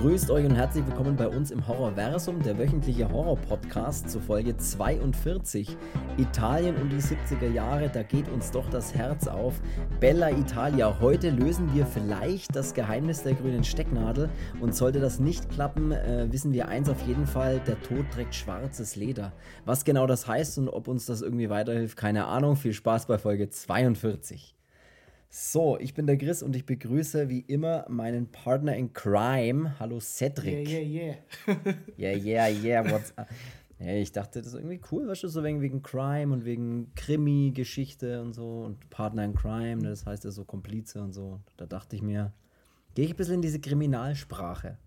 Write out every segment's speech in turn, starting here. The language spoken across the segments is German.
Grüßt euch und herzlich willkommen bei uns im Horrorversum, der wöchentliche Horror-Podcast zu Folge 42. Italien und die 70er Jahre, da geht uns doch das Herz auf. Bella Italia, heute lösen wir vielleicht das Geheimnis der grünen Stecknadel und sollte das nicht klappen, äh, wissen wir eins auf jeden Fall, der Tod trägt schwarzes Leder. Was genau das heißt und ob uns das irgendwie weiterhilft, keine Ahnung. Viel Spaß bei Folge 42. So, ich bin der Chris und ich begrüße wie immer meinen Partner in Crime. Hallo Cedric. Yeah, yeah, yeah. yeah, yeah, yeah, what's up? Hey, ich dachte, das ist irgendwie cool, weißt du, so wegen, wegen Crime und wegen Krimi-Geschichte und so und Partner in Crime, ne, das heißt ja so Komplize und so. Da dachte ich mir, gehe ich ein bisschen in diese Kriminalsprache.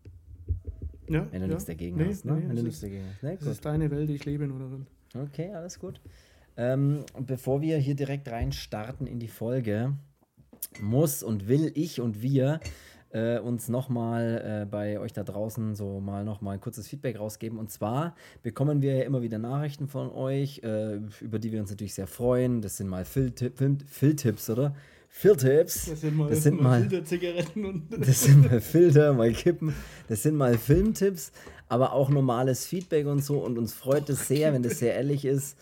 Ja, Wenn du ja. nichts dagegen Nee, hast, ne? nee, Wenn du das nichts ist- dagegen hast. Ne? Das ist deine Welt, ich lebe nur darin. Okay, alles gut. Ähm, bevor wir hier direkt rein starten in die Folge, muss und will ich und wir äh, uns nochmal äh, bei euch da draußen so mal nochmal ein kurzes Feedback rausgeben. Und zwar bekommen wir ja immer wieder Nachrichten von euch, äh, über die wir uns natürlich sehr freuen. Das sind mal Filtipps, oder? Filtipps. Das sind mal, Das sind mal- Filterzigaretten und Das sind mal Filter, mal Kippen. Das sind mal Filmtipps, aber auch normales Feedback und so. Und uns freut es sehr, wenn das sehr ehrlich ist.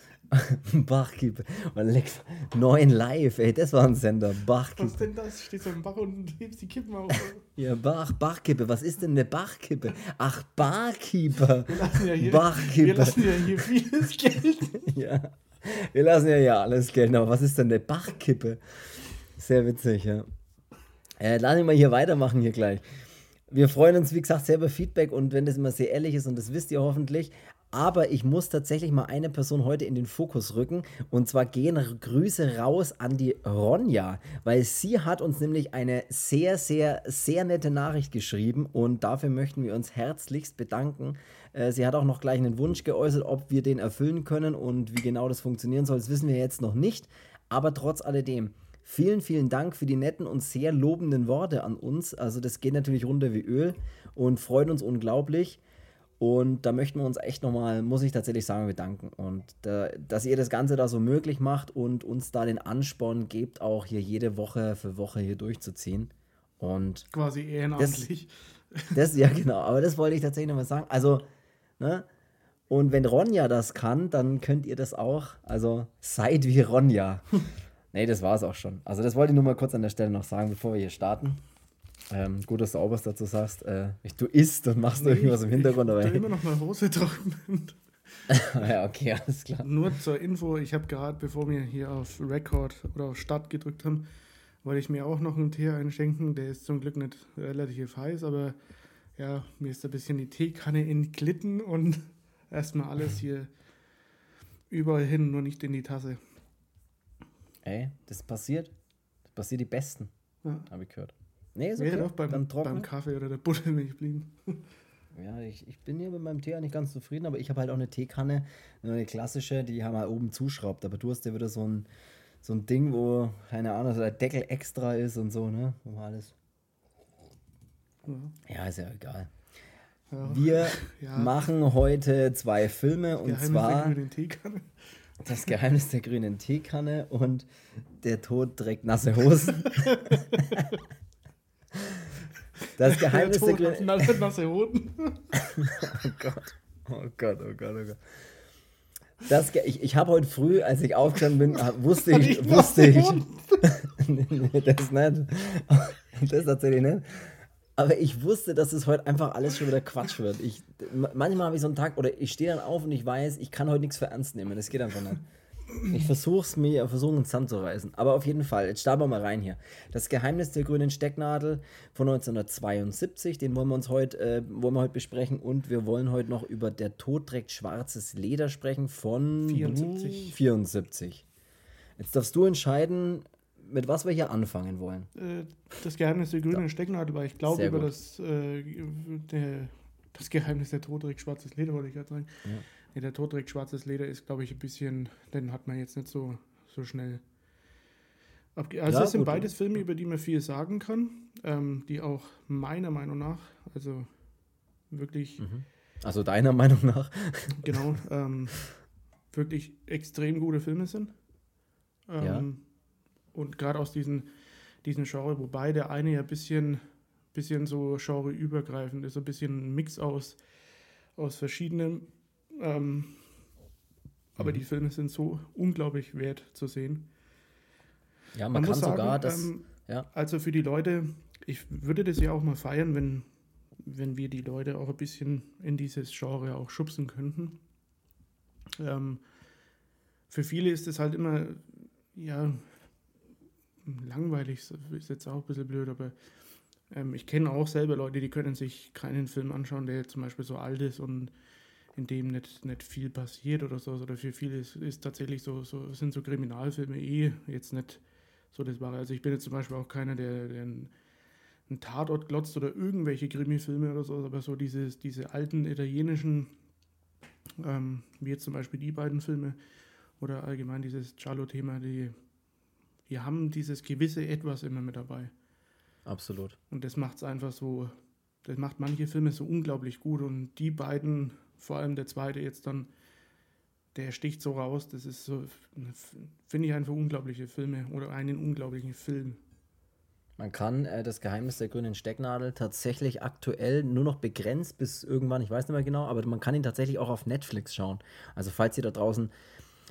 Bachkippe. Und leckt neun live, ey, das war ein Sender. Was Bachkippe. denn das? Stehst du im Bach und hebst die Kippen auf. Ja, Bach, Bachkippe. Was ist denn eine Bachkippe? Ach, Barkeeper. Wir lassen ja hier, wir lassen ja hier vieles Geld. Ja. Wir lassen ja ja alles gelten, aber was ist denn eine Bachkippe? Sehr witzig, ja. Äh, lass mich mal hier weitermachen hier gleich. Wir freuen uns, wie gesagt, sehr über Feedback und wenn das immer sehr ehrlich ist und das wisst ihr hoffentlich. Aber ich muss tatsächlich mal eine Person heute in den Fokus rücken. Und zwar gehen Grüße raus an die Ronja, weil sie hat uns nämlich eine sehr, sehr, sehr nette Nachricht geschrieben und dafür möchten wir uns herzlichst bedanken. Äh, sie hat auch noch gleich einen Wunsch geäußert, ob wir den erfüllen können und wie genau das funktionieren soll. Das wissen wir jetzt noch nicht. Aber trotz alledem, Vielen, vielen Dank für die netten und sehr lobenden Worte an uns. Also das geht natürlich runter wie Öl und freut uns unglaublich. Und da möchten wir uns echt nochmal, muss ich tatsächlich sagen, bedanken. Und da, dass ihr das Ganze da so möglich macht und uns da den Ansporn gebt, auch hier jede Woche für Woche hier durchzuziehen. Und Quasi ehrenamtlich. das, ja genau, aber das wollte ich tatsächlich nochmal sagen. Also, ne? Und wenn Ronja das kann, dann könnt ihr das auch. Also seid wie Ronja. nee, das war es auch schon. Also das wollte ich nur mal kurz an der Stelle noch sagen, bevor wir hier starten. Ähm, gut, dass du auch was dazu sagst. Äh, du isst und machst irgendwas im Hintergrund, Ich hab da hey. immer noch mal Hose trocknen. ja, okay, alles klar. Nur zur Info, ich habe gerade, bevor wir hier auf Record oder auf Start gedrückt haben, wollte ich mir auch noch einen Tee einschenken. Der ist zum Glück nicht relativ heiß, aber ja, mir ist ein bisschen die Teekanne entglitten und erstmal alles hier überall hin, nur nicht in die Tasse. Ey, das passiert. Das passiert die Besten, Ja. habe ich gehört. Nee, ist Wäre okay. doch beim, Dann beim trocknen. Kaffee oder der Buttermilch blieben. Ja, ich, ich bin hier mit meinem Tee nicht ganz zufrieden, aber ich habe halt auch eine Teekanne, eine klassische, die haben halt oben zuschraubt. Aber du hast ja wieder so ein, so ein Ding, wo, keine Ahnung, so der Deckel extra ist und so, ne? Wo man alles. Ja. Ja, ist ja egal. Ja. Wir Ja. machen heute zwei Filme und Geheimnis zwar der grünen Teekanne. Das Geheimnis der grünen Teekanne und Der Tod trägt nasse Hosen. Das Geheimnis der, grünen. Oh Gott. Oh Gott, oh Gott, oh Gott. Das, ich ich habe heute früh, als ich aufgestanden bin, wusste ich, Ich wusste ich, nee, nee, das nicht. Das tatsächlich nicht. Aber ich wusste, dass es heute einfach alles schon wieder Quatsch wird. Ich, manchmal habe ich so einen Tag, oder ich stehe dann auf und ich weiß, ich kann heute nichts für ernst nehmen. Das geht einfach nicht. Ich versuche es mir, versuche einen Zahn zu reißen. Aber auf jeden Fall, jetzt starten wir mal rein hier. Das Geheimnis der grünen Stecknadel von 1972, den wollen wir uns heute, äh, wollen wir heute besprechen. Und wir wollen heute noch über Der Tod trägt schwarzes Leder sprechen von 74. 74. Jetzt darfst du entscheiden, mit was wir hier anfangen wollen. Äh, das Geheimnis der grünen Stecknadel, weil ich glaube, über das, äh, der, das Geheimnis der Tod trägt schwarzes Leder, wollte ich gerade sagen. Ja. Nee, der Tod trägt schwarzes Leder ist, glaube ich, ein bisschen, den hat man jetzt nicht so, so schnell. Also, Ja, es sind gut. beides Filme, über die man viel sagen kann, ähm, die auch meiner Meinung nach, also wirklich, Also deiner Meinung nach? genau, ähm, wirklich extrem gute Filme sind. Ähm, Ja. Und gerade aus diesen, diesen Genre, wobei der eine ja ein bisschen bisschen so genreübergreifend ist, so ein bisschen ein Mix aus, aus verschiedenen. Ähm, aber Mhm. die Filme sind so unglaublich wert zu sehen. Ja, man, kann muss sagen, sogar das. ähm, ja. Also für die Leute, ich würde das ja auch mal feiern, wenn, wenn wir die Leute auch ein bisschen in dieses Genre auch schubsen könnten. Ähm, für viele ist es halt immer, ja, langweilig, ist jetzt auch ein bisschen blöd, aber ähm, ich kenne auch selber Leute, die können sich keinen Film anschauen, der zum Beispiel so alt ist und in dem nicht, nicht viel passiert oder so. Oder für viele ist, ist tatsächlich so, so, sind so Kriminalfilme eh jetzt nicht so das Wahre. Also ich bin jetzt zum Beispiel auch keiner, der, der einen, einen Tatort glotzt oder irgendwelche Krimi-Filme oder so, aber so dieses, diese alten italienischen, ähm, wie jetzt zum Beispiel die beiden Filme oder allgemein dieses Giallo-Thema, die, die haben dieses gewisse Etwas immer mit dabei. Absolut. Und das macht es einfach so, das macht manche Filme so unglaublich gut und die beiden, vor allem der zweite jetzt dann, der sticht so raus, das ist so, finde ich einfach unglaubliche Filme oder einen unglaublichen Film. Man kann äh, das Geheimnis der grünen Stecknadel tatsächlich aktuell nur noch begrenzt bis irgendwann, ich weiß nicht mehr genau, aber man kann ihn tatsächlich auch auf Netflix schauen. Also falls ihr da draußen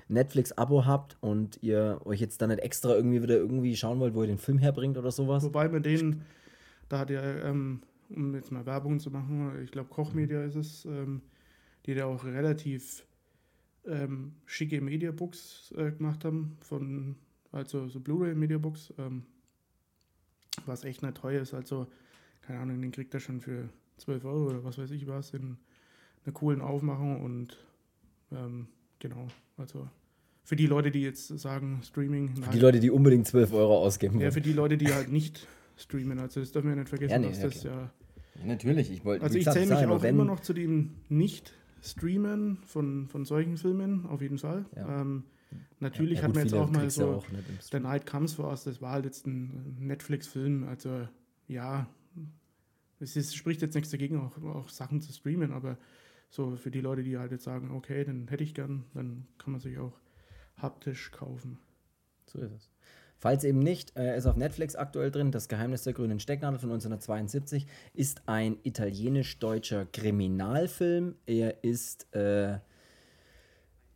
Netflix-Abo habt und ihr euch jetzt dann nicht extra irgendwie wieder irgendwie schauen wollt, wo ihr den Film herbringt oder sowas. Wobei bei denen, da hat ja, ähm, um jetzt mal Werbung zu machen, ich glaube Kochmedia ist es, ähm, die da auch relativ ähm, schicke Mediabooks äh, gemacht haben, von, also so Blu-ray-Mediabooks, ähm, was echt nicht teuer ist. Also, keine Ahnung, den kriegt er schon für 12 Euro oder was weiß ich was in einer coolen Aufmachung und ähm, genau, also für die Leute, die jetzt sagen, Streaming, Für die Leute, die unbedingt 12 Euro ausgeben ja, wollen. für die Leute, die halt nicht streamen. Also das dürfen wir nicht vergessen, Ja, nee, dass ja, das ja. Natürlich, ich wollte. Also ich zähle mich sage nur, auch immer noch zu dem Nicht-Streamen von, von solchen Filmen, auf jeden Fall. Ja. Ähm, natürlich Ja, hat gut, man jetzt auch mal so auch The. Night Comes for Us, das war halt jetzt ein Netflix-Film. Also ja, es ist, spricht jetzt nichts dagegen, auch, auch Sachen zu streamen, aber so für die Leute, die halt jetzt sagen, okay, den hätte ich gern, dann kann man sich auch haptisch kaufen. So ist es. Falls eben nicht, äh, ist auf Netflix aktuell drin. Das Geheimnis der grünen Stecknadel von 1972 ist ein italienisch-deutscher Kriminalfilm. Er ist äh,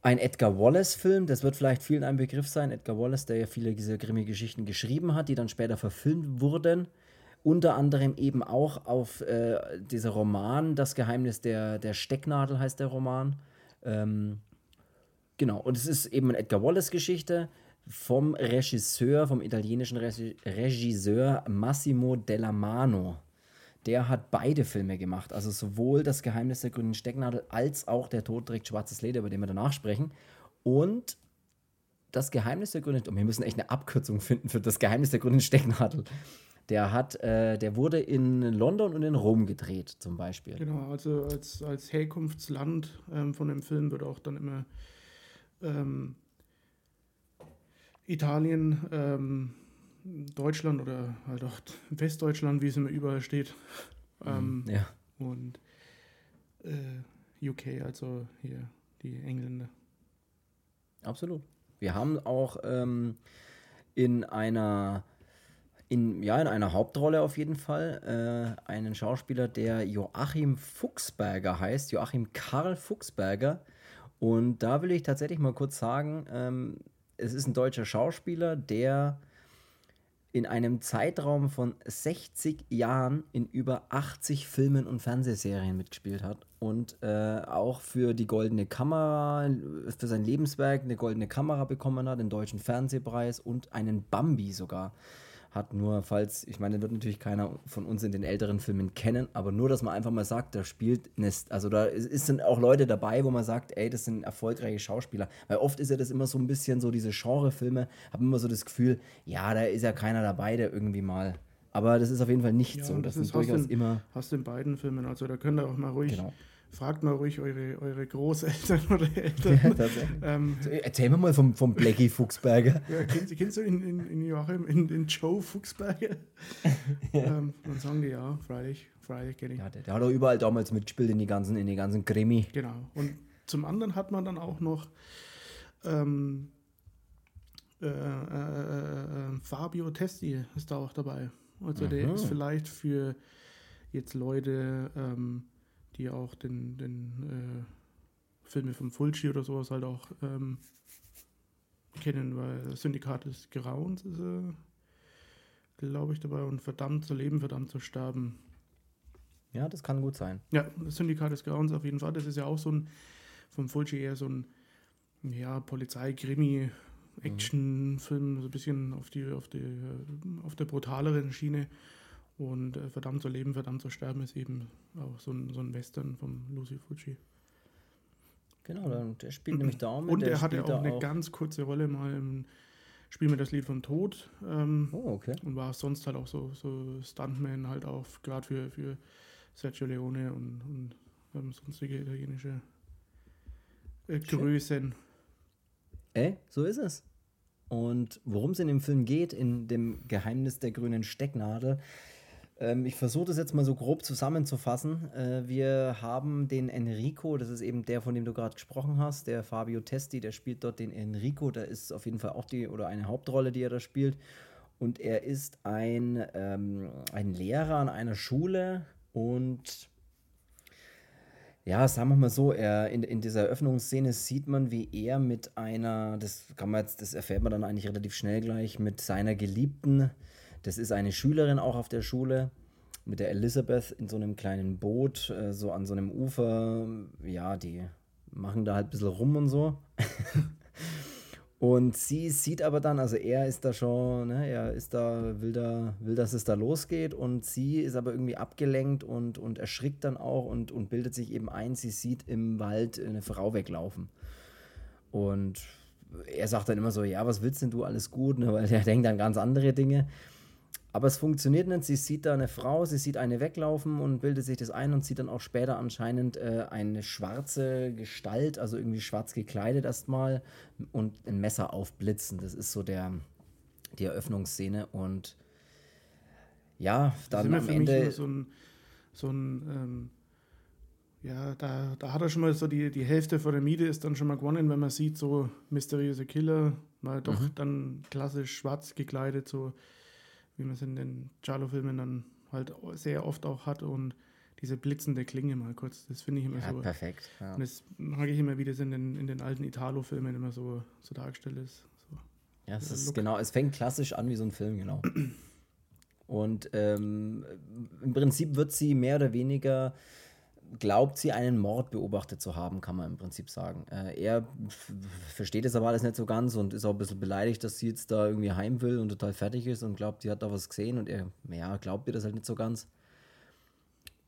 ein Edgar Wallace-Film. Das wird vielleicht vielen ein Begriff sein. Edgar Wallace, der ja viele dieser Krimi-Geschichten geschrieben hat, die dann später verfilmt wurden. Unter anderem eben auch auf äh, dieser Roman, Das Geheimnis der, der Stecknadel heißt der Roman. Ähm, Genau, und es ist eben eine Edgar Wallace-Geschichte vom Regisseur, vom italienischen Regi- Regisseur Massimo Della Mano. Der hat beide Filme gemacht, also sowohl Das Geheimnis der grünen Stecknadel als auch Der Tod trägt schwarzes Leder, über den wir danach sprechen. Und Das Geheimnis der grünen und wir müssen echt eine Abkürzung finden für Das Geheimnis der grünen Stecknadel. Der hat, äh, der wurde in London und in Rom gedreht, zum Beispiel. Genau, also als, als Herkunftsland ähm, von dem Film wird auch dann immer ähm, Italien, ähm, Deutschland oder halt auch Westdeutschland, wie es immer überall steht, ähm, Ja. und äh, UK, also hier die Engländer. Absolut. Wir haben auch ähm, in einer in, ja, in einer Hauptrolle auf jeden Fall äh, einen Schauspieler, der Joachim Fuchsberger heißt, Joachim Karl Fuchsberger. Und da will ich tatsächlich mal kurz sagen, ähm, es ist ein deutscher Schauspieler, der in einem Zeitraum von 60 Jahren in über 80 Filmen und Fernsehserien mitgespielt hat und äh, auch für die Goldene Kamera, für sein Lebenswerk eine Goldene Kamera bekommen hat, den Deutschen Fernsehpreis und einen Bambi sogar hat. Nur falls, ich meine, wird natürlich keiner von uns in den älteren Filmen kennen, aber nur, dass man einfach mal sagt, da spielt eine, also da ist, sind auch Leute dabei, wo man sagt, ey, das sind erfolgreiche Schauspieler. Weil oft ist ja das immer so ein bisschen so, diese Genrefilme, haben immer so das Gefühl, ja, da ist ja keiner dabei, der irgendwie mal. Aber das ist auf jeden Fall nicht Ja, so. und Das, das ist durchaus du- immer. Hast du in beiden Filmen, also da könnt ihr auch mal ruhig, Genau. Fragt mal ruhig eure, eure Großeltern oder Eltern. Tatsächlich. ähm, Erzähl mir mal vom, vom Blackie Fuchsberger. Ja, kennst, kennst du in, in, in Joachim, in, in Joe Fuchsberger? ähm, dann sagen die ja, freilich, freilich kenne ich. Ja, der, der hat auch überall damals mitgespielt in die ganzen, in die ganzen Krimi. Genau. Und zum anderen hat man dann auch noch ähm, äh, äh, äh, Fabio Testi ist da auch dabei. Also der ist vielleicht für jetzt Leute, ähm, die auch den, den äh, Filme von Fulci oder sowas halt auch ähm, kennen, weil Syndikat des Grauens ist er, glaube ich, dabei und verdammt zu leben, verdammt zu sterben. Ja, das kann gut sein. Ja, das Syndikat des Grauens auf jeden Fall. Das ist ja auch so ein, vom Fulci eher so ein, ja, Polizei-Krimi, Actionfilm, so ein bisschen auf die, auf die, auf der brutaleren Schiene. Und äh, verdammt zu leben, verdammt zu sterben ist eben auch so ein, so ein Western von Lucy Fucci. Genau, der, der spielt nämlich da auch mit. Und der er hatte auch da eine ganz kurze Rolle mal im Spiel mit das Lied vom Tod. Ähm, Oh, okay. Und war sonst halt auch so, so Stuntman halt auch, gerade für, für Sergio Leone und, und ähm, sonstige italienische äh. Größen. Äh, so ist es. Und worum es in dem Film geht, in dem Geheimnis der grünen Stecknadel, ich versuche das jetzt mal so grob zusammenzufassen. Äh, wir haben den Enrico, das ist eben der, von dem du gerade gesprochen hast, der Fabio Testi, der spielt dort den Enrico, da ist auf jeden Fall auch die oder eine Hauptrolle, die er da spielt. Und er ist ein, ähm, ein Lehrer an einer Schule und ja, sagen wir mal so, er in, in dieser Eröffnungsszene sieht man, wie er mit einer, das kann man jetzt, das erfährt man dann eigentlich relativ schnell gleich, mit seiner Geliebten, das ist eine Schülerin auch auf der Schule, mit der Elizabeth in so einem kleinen Boot, äh, so an so einem Ufer, ja, die machen da halt ein bisschen rum und so. Und sie sieht aber dann, also er ist da schon, ne, er ist da, will da, will, dass es da losgeht und sie ist aber irgendwie abgelenkt und, und erschrickt dann auch und, und bildet sich eben ein, sie sieht im Wald eine Frau weglaufen. Und er sagt dann immer so, ja, was willst denn du, alles gut, ne, weil er denkt an ganz andere Dinge. Aber es funktioniert nicht. Sie sieht da eine Frau, sie sieht eine weglaufen und bildet sich das ein und sieht dann auch später anscheinend äh, eine schwarze Gestalt, also irgendwie schwarz gekleidet erstmal und ein Messer aufblitzen. Das ist so der, die Eröffnungsszene. Und ja, Das ist dann immer am Ende. so ein, so ein ähm, ja, da, da hat er schon mal so die, die Hälfte von der Miete ist dann schon mal gewonnen, wenn man sieht, so mysteriöse Killer, mal doch Mhm. dann klassisch schwarz gekleidet, so wie man es in den Giallo-Filmen dann halt sehr oft auch hat und diese blitzende Klinge mal kurz, das finde ich immer Ja, so. perfekt. Ja. Und das mag ich immer, wie das in den, in den alten Italo-Filmen immer so, so dargestellt ist. So. Ja, es ist Look. genau, es fängt klassisch an wie so ein Film, genau. Und ähm, im Prinzip wird sie mehr oder weniger, glaubt sie, einen Mord beobachtet zu haben, kann man im Prinzip sagen. Äh, er versteht es aber alles nicht so ganz und ist auch ein bisschen beleidigt, dass sie jetzt da irgendwie heim will und total fertig ist und glaubt, sie hat da was gesehen und er, ja, glaubt ihr das halt nicht so ganz.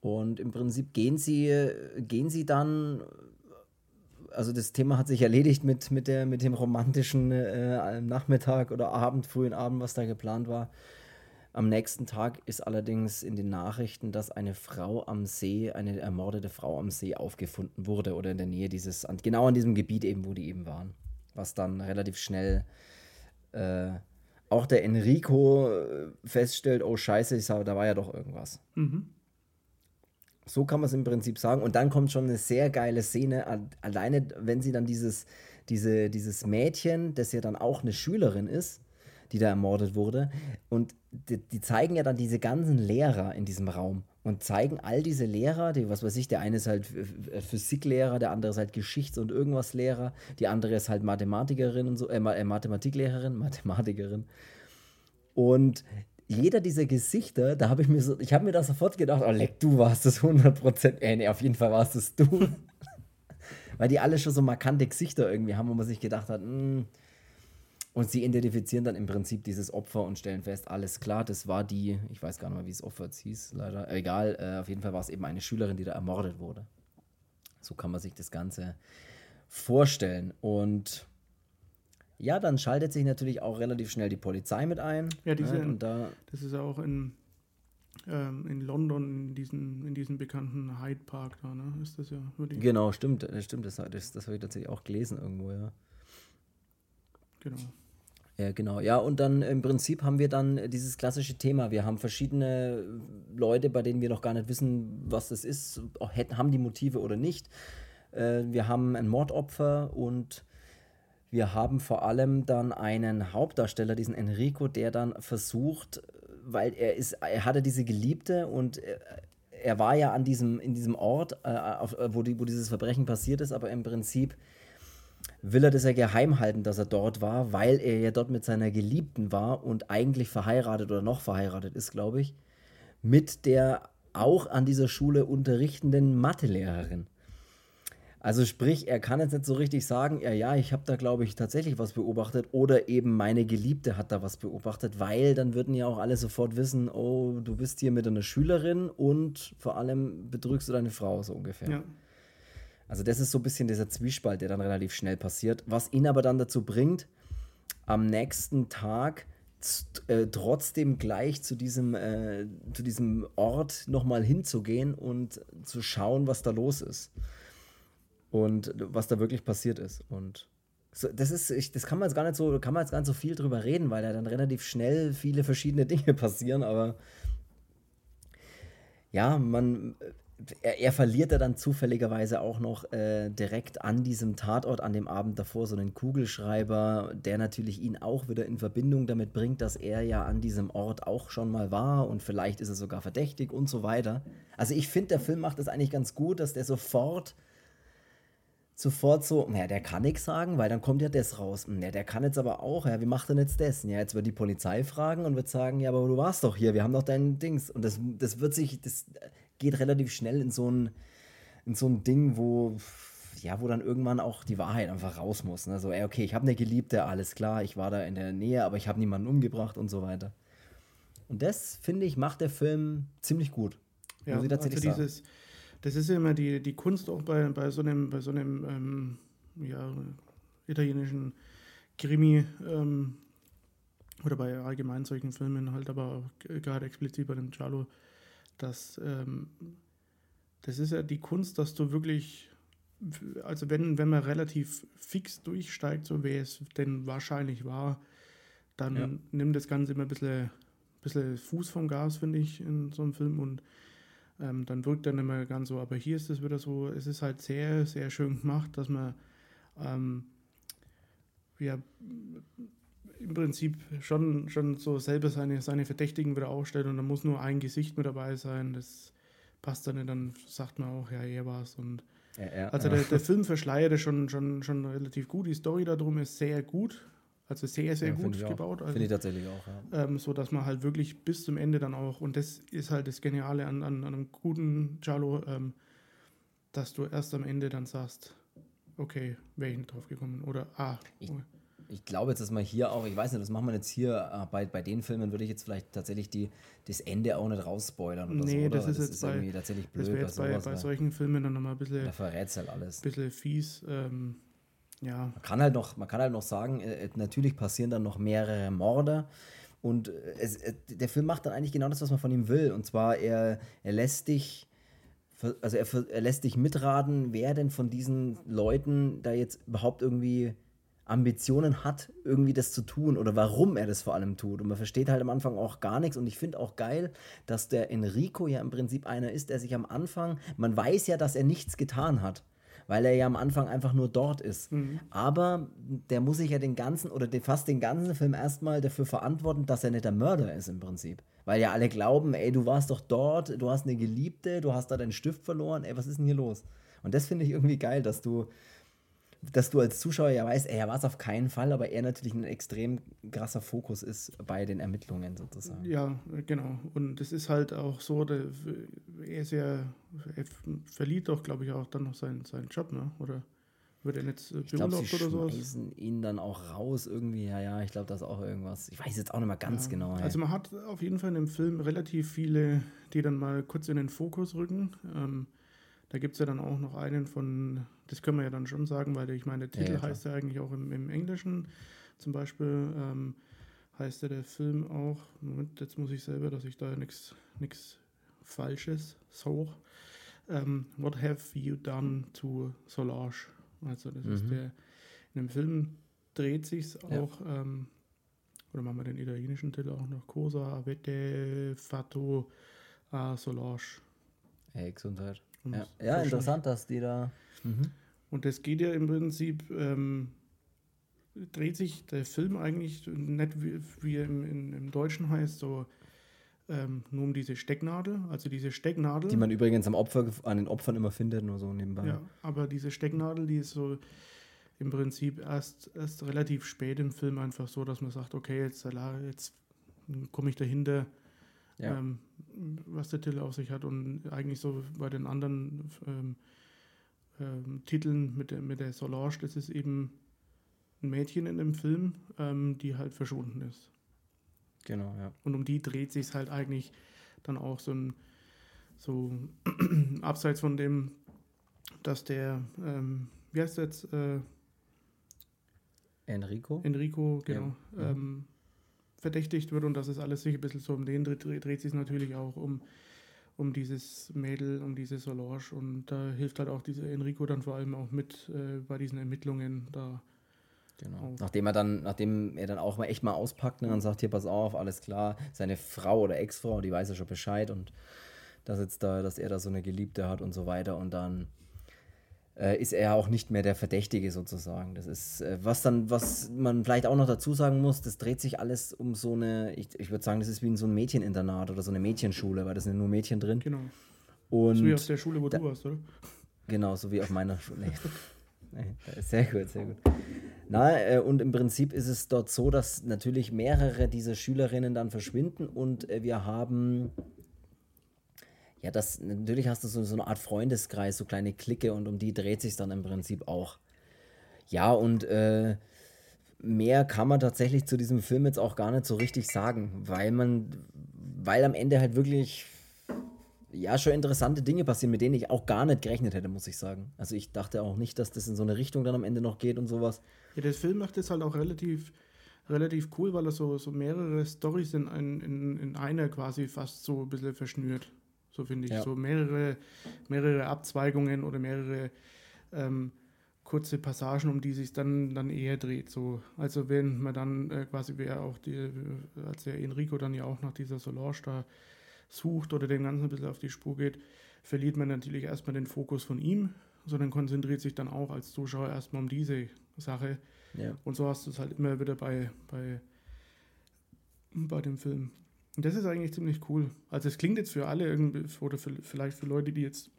Und im Prinzip gehen sie, gehen sie dann also das Thema hat sich erledigt mit, mit, der, mit dem romantischen äh, Nachmittag oder Abend, frühen Abend, was da geplant war. Am nächsten Tag ist allerdings in den Nachrichten, dass eine Frau am See, eine ermordete Frau am See aufgefunden wurde oder in der Nähe dieses, genau an diesem Gebiet eben, wo die eben waren. Was dann relativ schnell äh, auch der Enrico äh, feststellt, oh scheiße, sag, da war ja doch irgendwas. Mhm. So kann man es im Prinzip sagen. Und dann kommt schon eine sehr geile Szene. Alleine, wenn sie dann dieses, diese, dieses Mädchen, das ja dann auch eine Schülerin ist, die da ermordet wurde, und die, die zeigen ja dann diese ganzen Lehrer in diesem Raum und zeigen all diese Lehrer, die, was weiß ich, der eine ist halt Ph- Ph- Physiklehrer, der andere ist halt Geschichts- und irgendwas Lehrer, die andere ist halt Mathematikerin und so, äh, äh, Mathematiklehrerin, Mathematikerin. Und jeder dieser Gesichter, da habe ich mir so, ich habe mir da sofort gedacht, oh leck, du warst das 100%, äh, nee, auf jeden Fall warst es du. Weil die alle schon so markante Gesichter irgendwie haben, wo man sich gedacht hat, mm. Und sie identifizieren dann im Prinzip dieses Opfer und stellen fest, alles klar, das war die, ich weiß gar nicht mehr, wie das Opfer hieß, leider, egal, äh, auf jeden Fall war es eben eine Schülerin, die da ermordet wurde. So kann man sich das Ganze vorstellen. Und ja, dann schaltet sich natürlich auch relativ schnell die Polizei mit ein. Ja, diese- ne, und da, Das ist ja auch in, ähm, in London, in diesem in diesen bekannten Hyde Park da, ne? Ist das ja. Genau, stimmt, das stimmt, das, das, das habe ich tatsächlich auch gelesen irgendwo, ja. Genau. Ja, genau. Ja, und dann im Prinzip haben wir dann dieses klassische Thema. Wir haben verschiedene Leute, bei denen wir noch gar nicht wissen, was das ist, haben die Motive oder nicht. Äh, wir haben ein Mordopfer und wir haben vor allem dann einen Hauptdarsteller, diesen Enrico, der dann versucht, weil er ist, er hatte diese Geliebte und er, war ja an diesem, in diesem Ort, äh, wo, die, wo dieses Verbrechen passiert ist, aber im Prinzip will er das ja geheim halten, dass er dort war, weil er ja dort mit seiner Geliebten war und eigentlich verheiratet oder noch verheiratet ist, glaube ich, mit der auch an dieser Schule unterrichtenden Mathelehrerin. Also sprich, er kann jetzt nicht so richtig sagen, ja, ja, ich habe da, glaube ich, tatsächlich was beobachtet oder eben meine Geliebte hat da was beobachtet, weil dann würden ja auch alle sofort wissen, oh, du bist hier mit einer Schülerin und vor allem betrügst du deine Frau so ungefähr. Ja. Also das ist so ein bisschen dieser Zwiespalt, der dann relativ schnell passiert, was ihn aber dann dazu bringt, am nächsten Tag äh, trotzdem gleich zu diesem, äh, zu diesem Ort nochmal hinzugehen und zu schauen, was da los ist und was da wirklich passiert ist. Und so, das ist, ich, das kann man jetzt gar nicht so, kann man jetzt gar nicht so viel drüber reden, weil da dann relativ schnell viele verschiedene Dinge passieren, aber ja, man, er, er verliert ja dann zufälligerweise auch noch äh, direkt an diesem Tatort an dem Abend davor so einen Kugelschreiber, der natürlich ihn auch wieder in Verbindung damit bringt, dass er ja an diesem Ort auch schon mal war und vielleicht ist er sogar verdächtig und so weiter. Also ich finde, der Film macht das eigentlich ganz gut, dass der sofort sofort so, naja, der kann nichts sagen, weil dann kommt ja das raus. Ja, der kann jetzt aber auch, ja, wie macht denn jetzt das? Ja, jetzt wird die Polizei fragen und wird sagen, ja, aber du warst doch hier, wir haben doch dein Dings. Und das, das wird sich, das geht relativ schnell in so ein, in so ein Ding, wo, ja, wo dann irgendwann auch die Wahrheit einfach raus muss. Ne? So, ey, okay, ich habe eine Geliebte, alles klar, ich war da in der Nähe, aber ich habe niemanden umgebracht und so weiter. Und das, finde ich, macht der Film ziemlich gut. Ja, muss ich tatsächlich also dieses, sagen das ist ja immer die, die Kunst auch bei, bei so einem, bei so einem ähm, ja, italienischen Krimi ähm, oder bei allgemein solchen Filmen halt, aber auch gerade explizit bei dem Giallo, dass ähm, das ist ja die Kunst, dass du wirklich, also wenn, wenn man relativ fix durchsteigt, so wie es denn wahrscheinlich war, dann ja. nimmt das Ganze immer ein bisschen, bisschen Fuß vom Gas, finde ich, in so einem Film und ähm, dann wirkt er nicht mehr ganz so. Aber hier ist es wieder so, es ist halt sehr, sehr schön gemacht, dass man ähm, ja, im Prinzip schon, schon so selber seine, seine Verdächtigen wieder aufstellt und da muss nur ein Gesicht mit dabei sein. Das passt dann nicht, dann sagt man auch, ja, er war es. Und ja, ja, also der, der Film verschleiert schon, schon, schon relativ gut. Die Story darum ist sehr gut. Also sehr, sehr ja, gut gebaut. Also, finde ich tatsächlich auch, ja. Ähm, so dass man halt wirklich bis zum Ende dann auch, und das ist halt das Geniale an, an, an einem guten Jalo, ähm, dass du erst am Ende dann sagst, okay, wäre ich nicht drauf gekommen. Oder ah. Ich, ich glaube jetzt, dass man hier auch, ich weiß nicht, das machen wir jetzt hier, äh, bei, bei den Filmen würde ich jetzt vielleicht tatsächlich die, das Ende auch nicht rausspoilern oder nee, so. Oder? das ist das jetzt ist bei, tatsächlich blöd. Das wäre jetzt bei, bei, bei solchen Filmen dann nochmal ein bisschen. Da verrät halt alles. bisschen fies. Ähm, ja. Man kann halt noch, man kann halt noch sagen, äh, natürlich passieren dann noch mehrere Morde. Und äh, es, äh, der Film macht dann eigentlich genau das, was man von ihm will. Und zwar, er, er lässt dich, also er, er lässt dich mitraten, wer denn von diesen Leuten da jetzt überhaupt irgendwie Ambitionen hat, irgendwie das zu tun oder warum er das vor allem tut. Und man versteht halt am Anfang auch gar nichts. Und ich finde auch geil, dass der Enrico ja im Prinzip einer ist, der sich am Anfang, man weiß ja, dass er nichts getan hat weil er ja am Anfang einfach nur dort ist. Mhm. Aber der muss sich ja den ganzen oder fast den ganzen Film erstmal dafür verantworten, dass er nicht der Mörder ist im Prinzip. Weil ja alle glauben, ey, du warst doch dort, du hast eine Geliebte, du hast da deinen Stift verloren, ey, was ist denn hier los? Und das finde ich irgendwie geil, dass du dass du als Zuschauer ja weißt, er war es auf keinen Fall, aber er natürlich ein extrem krasser Fokus ist bei den Ermittlungen sozusagen. Ja, genau. Und es ist halt auch so, der, er ist ja, er verliert doch, glaube ich, auch dann noch seinen, seinen Job, ne? Oder wird er jetzt beurlaubt oder sowas? Ich schmeißen ihn dann auch raus irgendwie, ja, ja, ich glaube, das ist auch irgendwas. Ich weiß jetzt auch nicht mal ganz ja. genau. Also man hat auf jeden Fall in dem Film relativ viele, die dann mal kurz in den Fokus rücken. Ähm, da gibt es ja dann auch noch einen von, das können wir ja dann schon sagen, weil ich meine, der Titel ja, heißt ja eigentlich auch im, im Englischen. Zum Beispiel ähm, heißt ja der Film auch, Moment, jetzt muss ich selber, dass ich da nichts Falsches so. Ähm, What have you done to Solange? Also das mhm. ist der, in dem Film dreht sich auch, ja. ähm, oder machen wir den italienischen Titel auch noch, Cosa avete fatto a Solange. Hey, Gesundheit. Ja, ja interessant, dass die da. Mhm. Und das geht ja im Prinzip, ähm, dreht sich der Film eigentlich nicht wie, wie im, in, im Deutschen heißt, so ähm, nur um diese Stecknadel. Also diese Stecknadel. Die man übrigens am Opfer, an den Opfern immer findet, nur so nebenbei. Ja, aber diese Stecknadel, die ist so im Prinzip erst, erst relativ spät im Film einfach so, dass man sagt, okay, jetzt, jetzt komme ich dahinter, ja. ähm, was der Titel auf sich hat. Und eigentlich so bei den anderen ähm, ähm, Titeln mit der, mit der Solange, das ist eben ein Mädchen in dem Film, ähm, die halt verschwunden ist. Genau, ja. Und um die dreht sich halt eigentlich dann auch so ein, so abseits von dem, dass der, ähm, wie heißt der jetzt? Äh, Enrico? Enrico, genau. Ja. Ähm, verdächtigt wird und dass es alles sich ein bisschen so um den dreht, dreht sich natürlich auch um, um dieses Mädel, um diese Solange und da hilft halt auch dieser Enrico dann vor allem auch mit äh, bei diesen Ermittlungen da. Genau. Nachdem er dann, nachdem er dann auch mal echt mal auspackt ne, und dann sagt, hier, pass auf, alles klar, seine Frau oder Ex-Frau, die weiß ja schon Bescheid und dass jetzt da, dass er da so eine Geliebte hat und so weiter und dann äh, ist er auch nicht mehr der Verdächtige sozusagen. Das ist, äh, was dann, was man vielleicht auch noch dazu sagen muss, das dreht sich alles um so eine, ich, ich würde sagen, das ist wie in so ein Mädcheninternat oder so eine Mädchenschule, weil da sind nur Mädchen drin. Genau. Und so wie auf der Schule, wo da, du warst, oder? Genau, so wie auf meiner Schule. sehr gut, sehr gut. Na, äh, und im Prinzip ist es dort so, dass natürlich mehrere dieser Schülerinnen dann verschwinden und äh, wir haben ja, das, natürlich hast du so, so eine Art Freundeskreis, so kleine Clique und um die dreht sich dann im Prinzip auch. Ja, und äh, mehr kann man tatsächlich zu diesem Film jetzt auch gar nicht so richtig sagen, weil man, weil am Ende halt wirklich, ja, schon interessante Dinge passieren, mit denen ich auch gar nicht gerechnet hätte, muss ich sagen. Also ich dachte auch nicht, dass das in so eine Richtung dann am Ende noch geht und sowas. Ja, der Film macht das halt auch relativ, relativ cool, weil er so, so mehrere Storys in, in, in einer quasi fast so ein bisschen verschnürt. So finde ich. Ja. So mehrere, mehrere Abzweigungen oder mehrere ähm, kurze Passagen, um die sich dann, dann eher dreht. So. Also wenn man dann äh, quasi, wer auch die, als der Enrico dann ja auch nach dieser Solange da sucht oder dem Ganzen ein bisschen auf die Spur geht, verliert man natürlich erstmal den Fokus von ihm, sondern konzentriert sich dann auch als Zuschauer erstmal um diese Sache. Ja. Und so hast du es halt immer wieder bei, bei, bei dem Film. Und das ist eigentlich ziemlich cool. Also es klingt jetzt für alle irgendwie, oder für, vielleicht für Leute, die jetzt,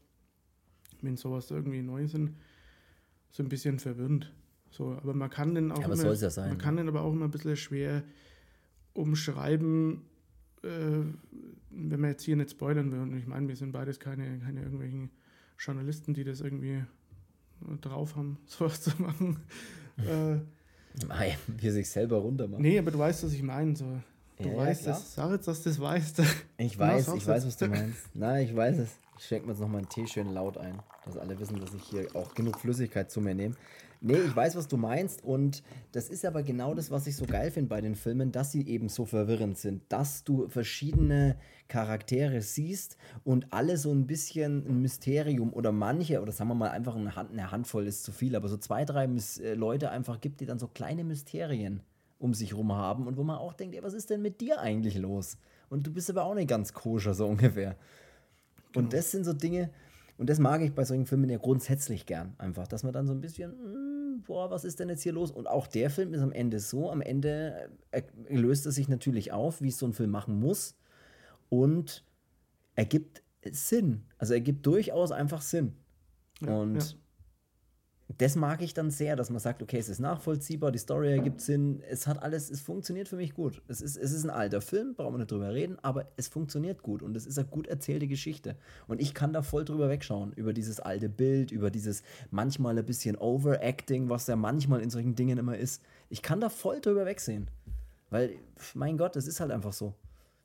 wenn sowas irgendwie neu sind, so ein bisschen verwirrend. So, aber man kann den auch ja, immer, ja sein, man kann den aber auch immer ein bisschen schwer umschreiben, äh, wenn wir jetzt hier nicht spoilern würden. Ich meine, wir sind beides keine, keine irgendwelchen Journalisten, die das irgendwie drauf haben, sowas zu machen. äh, wir sich selber runter machen. Nee, aber du weißt, was ich meine. So. Du ja, weißt ja, es. Sag jetzt, dass du das weißt. Ich weiß, ich weiß, was du meinst. Nein, ich weiß es. Ich schenke mir jetzt noch mal einen Tee schön laut ein, dass alle wissen, dass ich hier auch genug Flüssigkeit zu mir nehme. Nee, ich weiß, was du meinst und das ist aber genau das, was ich so geil finde bei den Filmen, dass sie eben so verwirrend sind, dass du verschiedene Charaktere siehst und alle so ein bisschen ein Mysterium oder manche, oder sagen wir mal einfach eine, Hand, eine Handvoll ist zu viel, aber so zwei, drei äh, Leute einfach gibt, die dann so kleine Mysterien um sich rum haben und wo man auch denkt, ey, was ist denn mit dir eigentlich los? Und du bist aber auch nicht ganz koscher, so ungefähr. Genau. Und das sind so Dinge, und das mag ich bei solchen Filmen ja grundsätzlich gern, einfach, dass man dann so ein bisschen, hm, boah, was ist denn jetzt hier los? Und auch der Film ist am Ende so, am Ende äh, löst er sich natürlich auf, wie es so ein Film machen muss und ergibt Sinn. Also er gibt durchaus einfach Sinn. Ja, und ja das mag ich dann sehr, dass man sagt, okay, es ist nachvollziehbar, die Story ergibt Sinn, es hat alles, es funktioniert für mich gut. Es ist, es ist ein alter Film, brauchen wir nicht drüber reden, aber es funktioniert gut und es ist eine gut erzählte Geschichte. Und ich kann da voll drüber wegschauen, über dieses alte Bild, über dieses manchmal ein bisschen Overacting, was ja manchmal in solchen Dingen immer ist. Ich kann da voll drüber wegsehen. Weil, mein Gott, es ist halt einfach so.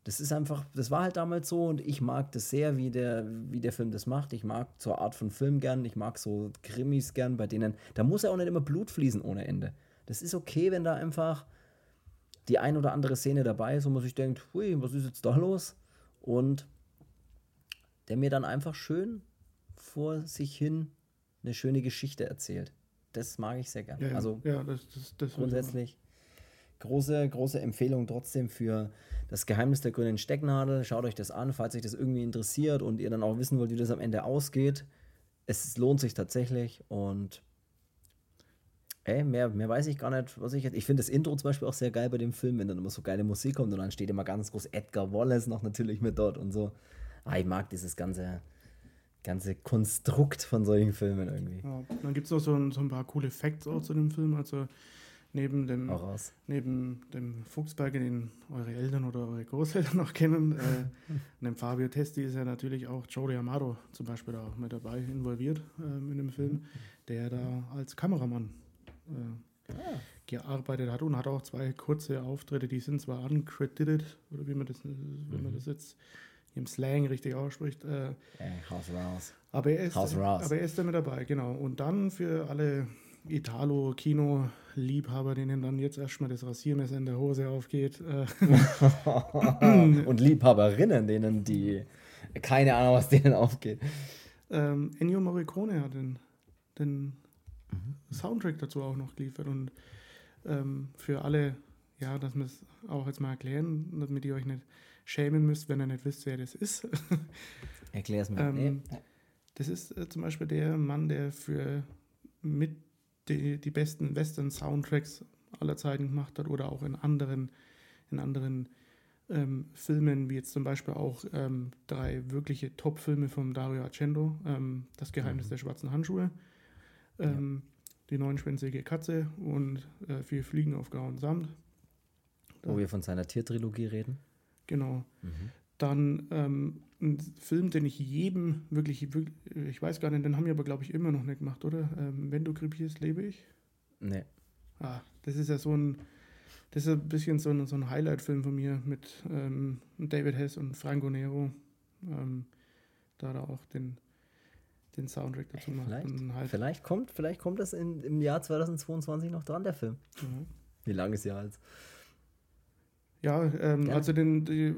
Das ist einfach, das war halt damals so und ich mag das sehr, wie der, wie der Film das macht. Ich mag so Art von Film gern, ich mag so Krimis gern, bei denen, da muss ja auch nicht immer Blut fließen ohne Ende. Das ist okay, wenn da einfach die ein oder andere Szene dabei ist, wo man sich denkt, hui, was ist jetzt da los? Und der mir dann einfach schön vor sich hin eine schöne Geschichte erzählt. Das mag ich sehr gern. Ja, also ja, das, das, das grundsätzlich große, große Empfehlung trotzdem für das Geheimnis der grünen Stecknadel. Schaut euch das an, falls euch das irgendwie interessiert und ihr dann auch wissen wollt, wie das am Ende ausgeht. Es lohnt sich tatsächlich und Ey, mehr, mehr weiß ich gar nicht, was ich jetzt. Ich finde das Intro zum Beispiel auch sehr geil bei dem Film, wenn dann immer so geile Musik kommt und dann steht immer ganz groß Edgar Wallace noch natürlich mit dort und so. Ah, ich mag dieses ganze, ganze Konstrukt von solchen Filmen irgendwie. Ja, dann gibt es noch so ein, so ein paar coole Facts auch zu dem Film. Also neben dem, Auch neben dem Fuchsberger, den eure Eltern oder eure Großeltern noch kennen, äh, dem Fabio Testi ist ja natürlich auch Joey Amaro zum Beispiel da mit dabei involviert ähm, in dem Film, der da als Kameramann äh, gearbeitet hat und hat auch zwei kurze Auftritte, die sind zwar uncredited, oder wie man das, wie man das jetzt im Slang richtig ausspricht, äh, Ey, Haus raus. aber er ist, aber er ist damit dabei, genau. Und dann für alle Italo-Kino-Liebhaber, denen dann jetzt erstmal das Rasiermesser in der Hose aufgeht, äh, und Liebhaberinnen, denen die keine Ahnung, was denen aufgeht. ähm, Ennio Morricone hat den, den Mhm. Soundtrack dazu auch noch geliefert. Und ähm, für alle, ja, dass wir es auch jetzt mal erklären, damit ihr euch nicht schämen müsst, wenn ihr nicht wisst, wer das ist. Erklär's mir. Ähm, Nee. Das ist äh, zum Beispiel der Mann, der für mit die, die besten Western-Soundtracks aller Zeiten gemacht hat oder auch in anderen, in anderen ähm, Filmen, wie jetzt zum Beispiel auch ähm, drei wirkliche Top-Filme von Dario Argento, ähm, Das Geheimnis der schwarzen Handschuhe, ähm, Die neunschwänzige Katze und äh, Vier Fliegen auf grauen Samt. Wo wir von seiner Tiertrilogie reden. Genau. Dann ähm, ein Film, den ich jedem wirklich, wirklich, ich weiß gar nicht, den haben wir aber, glaube ich, immer noch nicht gemacht, oder? Ähm, Wenn du krepierst, lebe ich. Nee. Ah, das ist ja so ein, das ist ein bisschen so ein, so ein Highlight-Film von mir mit ähm, David Hess und Franco Nero. Ähm, da da auch den, den Soundtrack dazu macht. Vielleicht, halt, vielleicht kommt, vielleicht kommt das in, im Jahr 2022 noch dran, der Film. ja. Wie lange ist ja alt? Ja, ähm, also den, die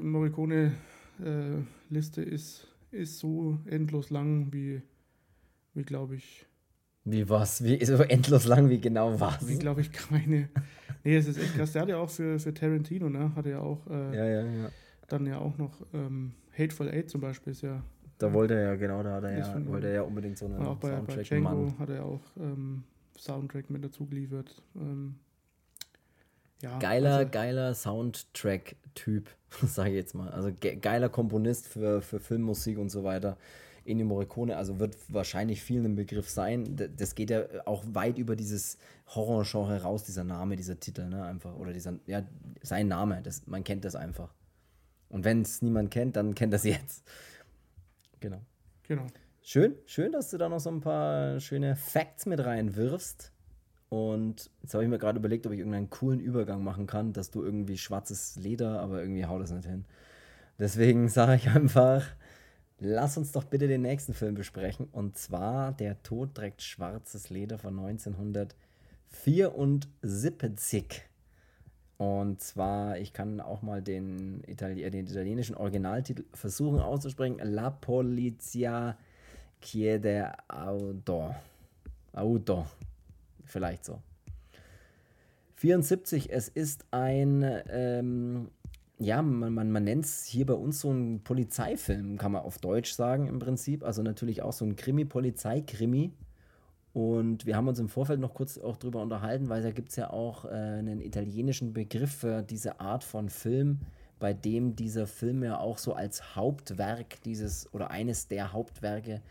Morricone-Liste ist, ist so endlos lang wie, wie glaube ich, Wie was? Wie so endlos lang, wie genau was? wie glaube ich keine. Nee, es ist echt krass. Der hat ja auch für, für Tarantino, ne? Hat er ja auch äh, Ja, ja, ja. dann ja auch noch ähm, Hateful Eight zum Beispiel ist ja Da wollte er ja, genau, da hat er Ist ja, von- wollte er ja unbedingt so einen auch bei, bei Soundtrack Django Mann. hat er auch ähm, Soundtrack mit dazu geliefert. Ähm, ja, Geiler, also, geiler Soundtrack-Typ, sage ich jetzt mal. Also ge geiler Komponist für, für Filmmusik und so weiter. Ennio Morricone, also wird wahrscheinlich vielen ein Begriff sein. Das geht ja auch weit über dieses Horrorgenre raus, dieser Name, dieser Titel, ne, einfach. Oder dieser, ja, sein Name, das, man kennt das einfach. Und wenn es niemand kennt, dann kennt das jetzt. Genau. genau. Schön, schön, dass du da noch so ein paar schöne Facts mit reinwirfst. Und jetzt habe ich mir gerade überlegt, ob ich irgendeinen coolen Übergang machen kann, dass du irgendwie schwarzes Leder, aber irgendwie haut das nicht hin. Deswegen sage ich einfach, lass uns doch bitte den nächsten Film besprechen. Und zwar Der Tod trägt schwarzes Leder von 1974. Und zwar, ich kann auch mal den, Itali äh, den italienischen Originaltitel versuchen auszusprechen. La Polizia chiede auto. Auto. Vielleicht so. 74, es ist ein, ähm, ja, man, man, man nennt es hier bei uns so ein Polizeifilm, kann man auf Deutsch sagen im Prinzip. Also natürlich auch so ein Krimi, Polizeikrimi. Und wir haben uns im Vorfeld noch kurz auch drüber unterhalten, weil da gibt es ja auch äh, einen italienischen Begriff für diese Art von Film, bei dem dieser Film ja auch so als Hauptwerk dieses oder eines der Hauptwerke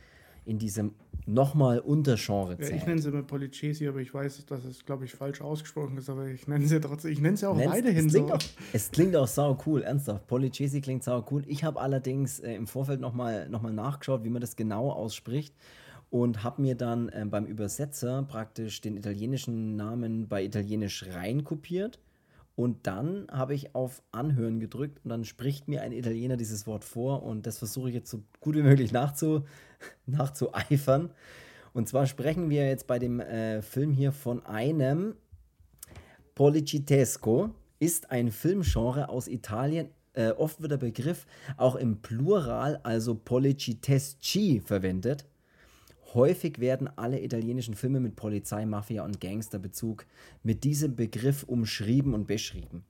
in diesem nochmal Untergenre Ja, zählt. ich nenne sie immer Policesi, aber ich weiß, dass es, glaube ich, falsch ausgesprochen ist, aber ich nenne sie trotzdem, ich nenne sie auch Nenn's- weiterhin es so. klingt, auch, es klingt auch sau cool, ernsthaft. Policesi klingt sau cool. Ich habe allerdings äh, im Vorfeld nochmal noch mal nachgeschaut, wie man das genau ausspricht und habe mir dann ähm, beim Übersetzer praktisch den italienischen Namen bei Italienisch reinkopiert. Und dann habe ich auf Anhören gedrückt und dann spricht mir ein Italiener dieses Wort vor und das versuche ich jetzt so gut wie möglich nachzu, nachzueifern. Und zwar sprechen wir jetzt bei dem äh, Film hier von einem Policitesco ist ein Filmgenre aus Italien. Äh, oft wird der Begriff auch im Plural, also Policitesci, verwendet. Häufig werden alle italienischen Filme mit Polizei, Mafia und Gangsterbezug mit diesem Begriff umschrieben und beschrieben.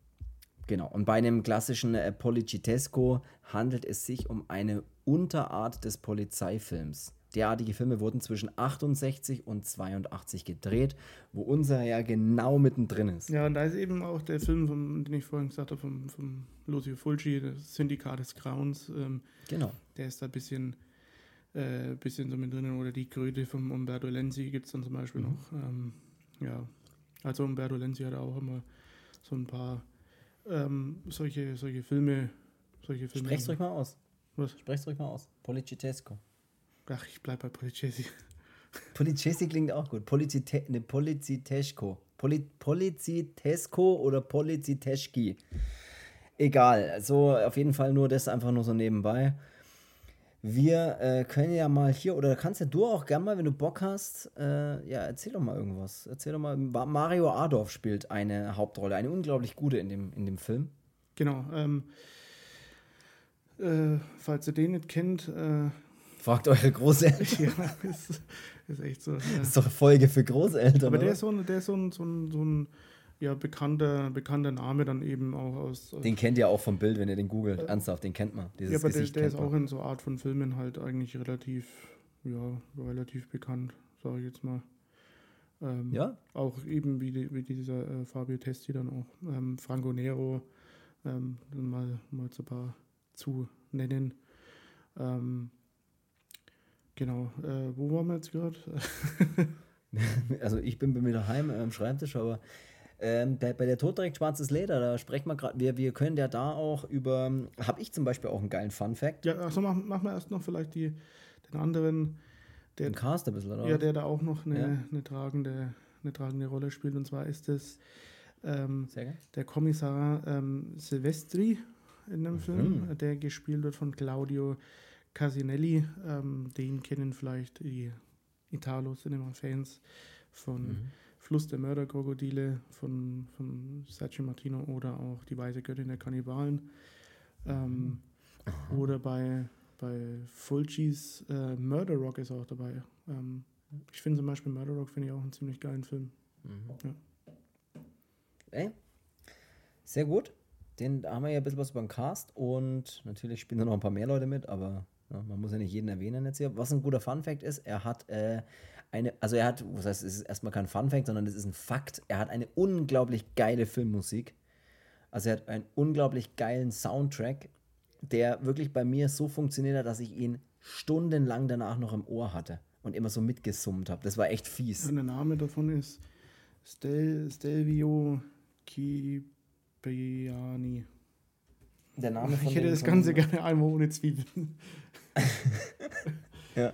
Genau, und bei einem klassischen äh, Policitesco handelt es sich um eine Unterart des Polizeifilms. derartige Filme wurden zwischen 68 und 82 gedreht, wo unser ja genau mittendrin ist. Ja, und da ist eben auch der Film, vom, den ich vorhin gesagt habe, vom, vom Lucio Fulci, das Syndikat des Grauens. Ähm, Genau. der ist da ein bisschen, äh, bisschen so mit drinnen. Oder die Kröte von Umberto Lenzi gibt es dann zum Beispiel noch. Ähm, ja, also Umberto Lenzi hat auch immer so ein paar ähm, solche, solche Filme. Solche Filme Sprech's ruhig mal aus. Was? Sprech's ruhig mal aus. Policitesco. Ach, ich bleib bei Policesi. Policesi klingt auch gut. Policite ne, Policitesco. Poli Policitesco oder Policiteschki. Egal. So auf jeden Fall nur das einfach nur so nebenbei. Wir äh, können ja mal hier, oder kannst ja du auch gerne mal, wenn du Bock hast, äh, ja, erzähl doch mal irgendwas. Erzähl doch mal. Ma- Mario Adorf spielt eine Hauptrolle, eine unglaublich gute in dem, in dem Film. Genau. Ähm, äh, falls ihr den nicht kennt, äh, Fragt eure Großeltern. ja, ist, ist echt so. Das Ja. ist doch Folge für Großeltern. Aber der oder? ist so ein, der ist so ein, so ein, so ein ja, bekannter, bekannter Name dann eben auch aus. Den kennt ihr auch vom Bild, wenn ihr den googelt. Ernsthaft, den kennt man. Dieses ja, aber der, Gesicht der ist kennt man. auch in so Art von Filmen halt eigentlich relativ, ja, relativ bekannt, sage ich jetzt mal. Ähm, Ja? Auch eben wie, die, wie dieser äh, Fabio Testi dann auch. Ähm, Franco Nero, ähm, dann mal, mal so ein paar zu nennen. Ähm, genau, äh, wo waren wir jetzt gerade? Also ich bin bei mir daheim am Schreibtisch, aber ähm, bei, bei der Tod trägt schwarzes Leder, da sprechen wir gerade, wir, wir können ja da auch über, habe ich zum Beispiel auch einen geilen Fun-Fact, ja, achso, machen mach wir erst noch vielleicht die, den anderen, der, den Cast ein bisschen, oder? ja, der da auch noch eine, Ja. eine, tragende, eine tragende Rolle spielt. Und zwar ist es ähm, der Kommissar ähm, Silvestri in dem Mhm. Film, der gespielt wird von Claudio Casinelli. Ähm, den kennen vielleicht die Italo-Cinema-Fans von Mhm. Fluss der Mörderkrokodile von, von Sergio Martino oder auch Die Weiße Göttin der Kannibalen. Ähm, oder bei, bei Fulcis äh, Murder Rock ist auch dabei. Ähm, ich finde zum Beispiel Murder Rock finde ich auch einen ziemlich geilen Film. Ey, sehr gut. Den haben wir ja ein bisschen was über den Cast und natürlich spielen da noch ein paar mehr Leute mit, aber ja, man muss ja nicht jeden erwähnen jetzt hier. Was ein guter Fun-Fact ist, er hat äh, eine, also er hat, was heißt, es ist erstmal kein Fun-Fact, sondern es ist ein Fakt. Er hat eine unglaublich geile Filmmusik. Also er hat einen unglaublich geilen Soundtrack, der wirklich bei mir so funktioniert hat, dass ich ihn stundenlang danach noch im Ohr hatte und immer so mitgesummt habe. Das war echt fies. Und der Name davon ist Stel, Stelvio Cipriani. Der Name von Ich hätte das Ganze gerne einmal ohne Zwiebeln. Ja.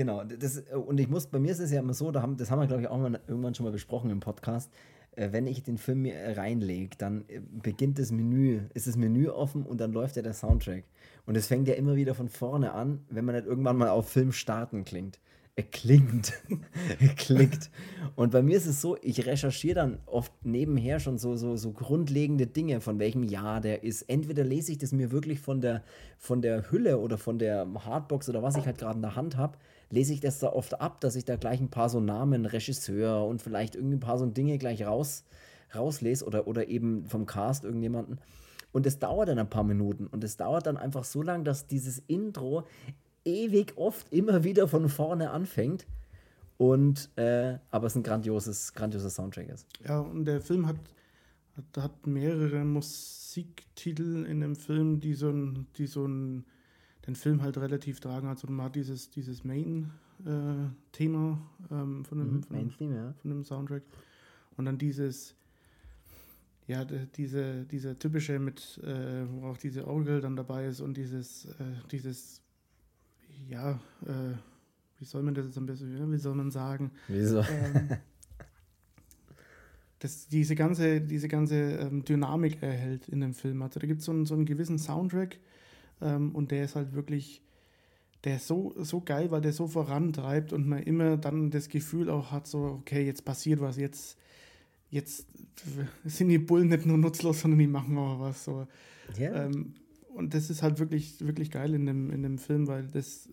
Genau. Das, und ich muss, bei mir ist es ja immer so, da haben, das haben wir, glaube ich, auch mal, irgendwann schon mal besprochen im Podcast. Äh, wenn ich den Film mir reinlege, dann äh, beginnt das Menü, ist das Menü offen und dann läuft ja der Soundtrack. Und es fängt ja immer wieder von vorne an, wenn man nicht irgendwann mal auf Film starten klingt. Er klingt. er klingt. Und bei mir ist es so, ich recherchiere dann oft nebenher schon so, so, so grundlegende Dinge, von welchem Jahr der ist. Entweder lese ich das mir wirklich von der, von der Hülle oder von der Hardbox oder was ich halt gerade in der Hand habe, lese ich das da oft ab, dass ich da gleich ein paar so Namen, Regisseur und vielleicht irgendwie ein paar so Dinge gleich raus, rauslese oder, oder eben vom Cast irgendjemanden. Und es dauert dann ein paar Minuten und es dauert dann einfach so lang, dass dieses Intro ewig oft immer wieder von vorne anfängt. Und äh, aber es ein grandioses, grandioses Soundtrack ist. Ja, und der Film hat, hat, hat mehrere Musiktitel in dem Film, die so ein, die so ein, den Film halt relativ tragen. Also man hat dieses, dieses Main-Thema ähm, von, dem, von, dem- Mainstream, ja. von dem Soundtrack. Und dann dieses, ja, diese, dieser typische mit, äh, wo auch diese Orgel dann dabei ist und dieses, äh, dieses, ja, äh, wie soll man das jetzt ein bisschen, wie soll man sagen? Wieso? ähm, das, diese ganze, diese ganze ähm, Dynamik erhält in dem Film. Also da gibt so es so einen gewissen Soundtrack ähm, und der ist halt wirklich, der ist so, so geil, weil der so vorantreibt und man immer dann das Gefühl auch hat, so, okay, jetzt passiert was, jetzt, jetzt sind die Bullen nicht nur nutzlos, sondern die machen auch was. So. Ja. Ähm, und das ist halt wirklich, wirklich geil in dem, in dem Film, weil das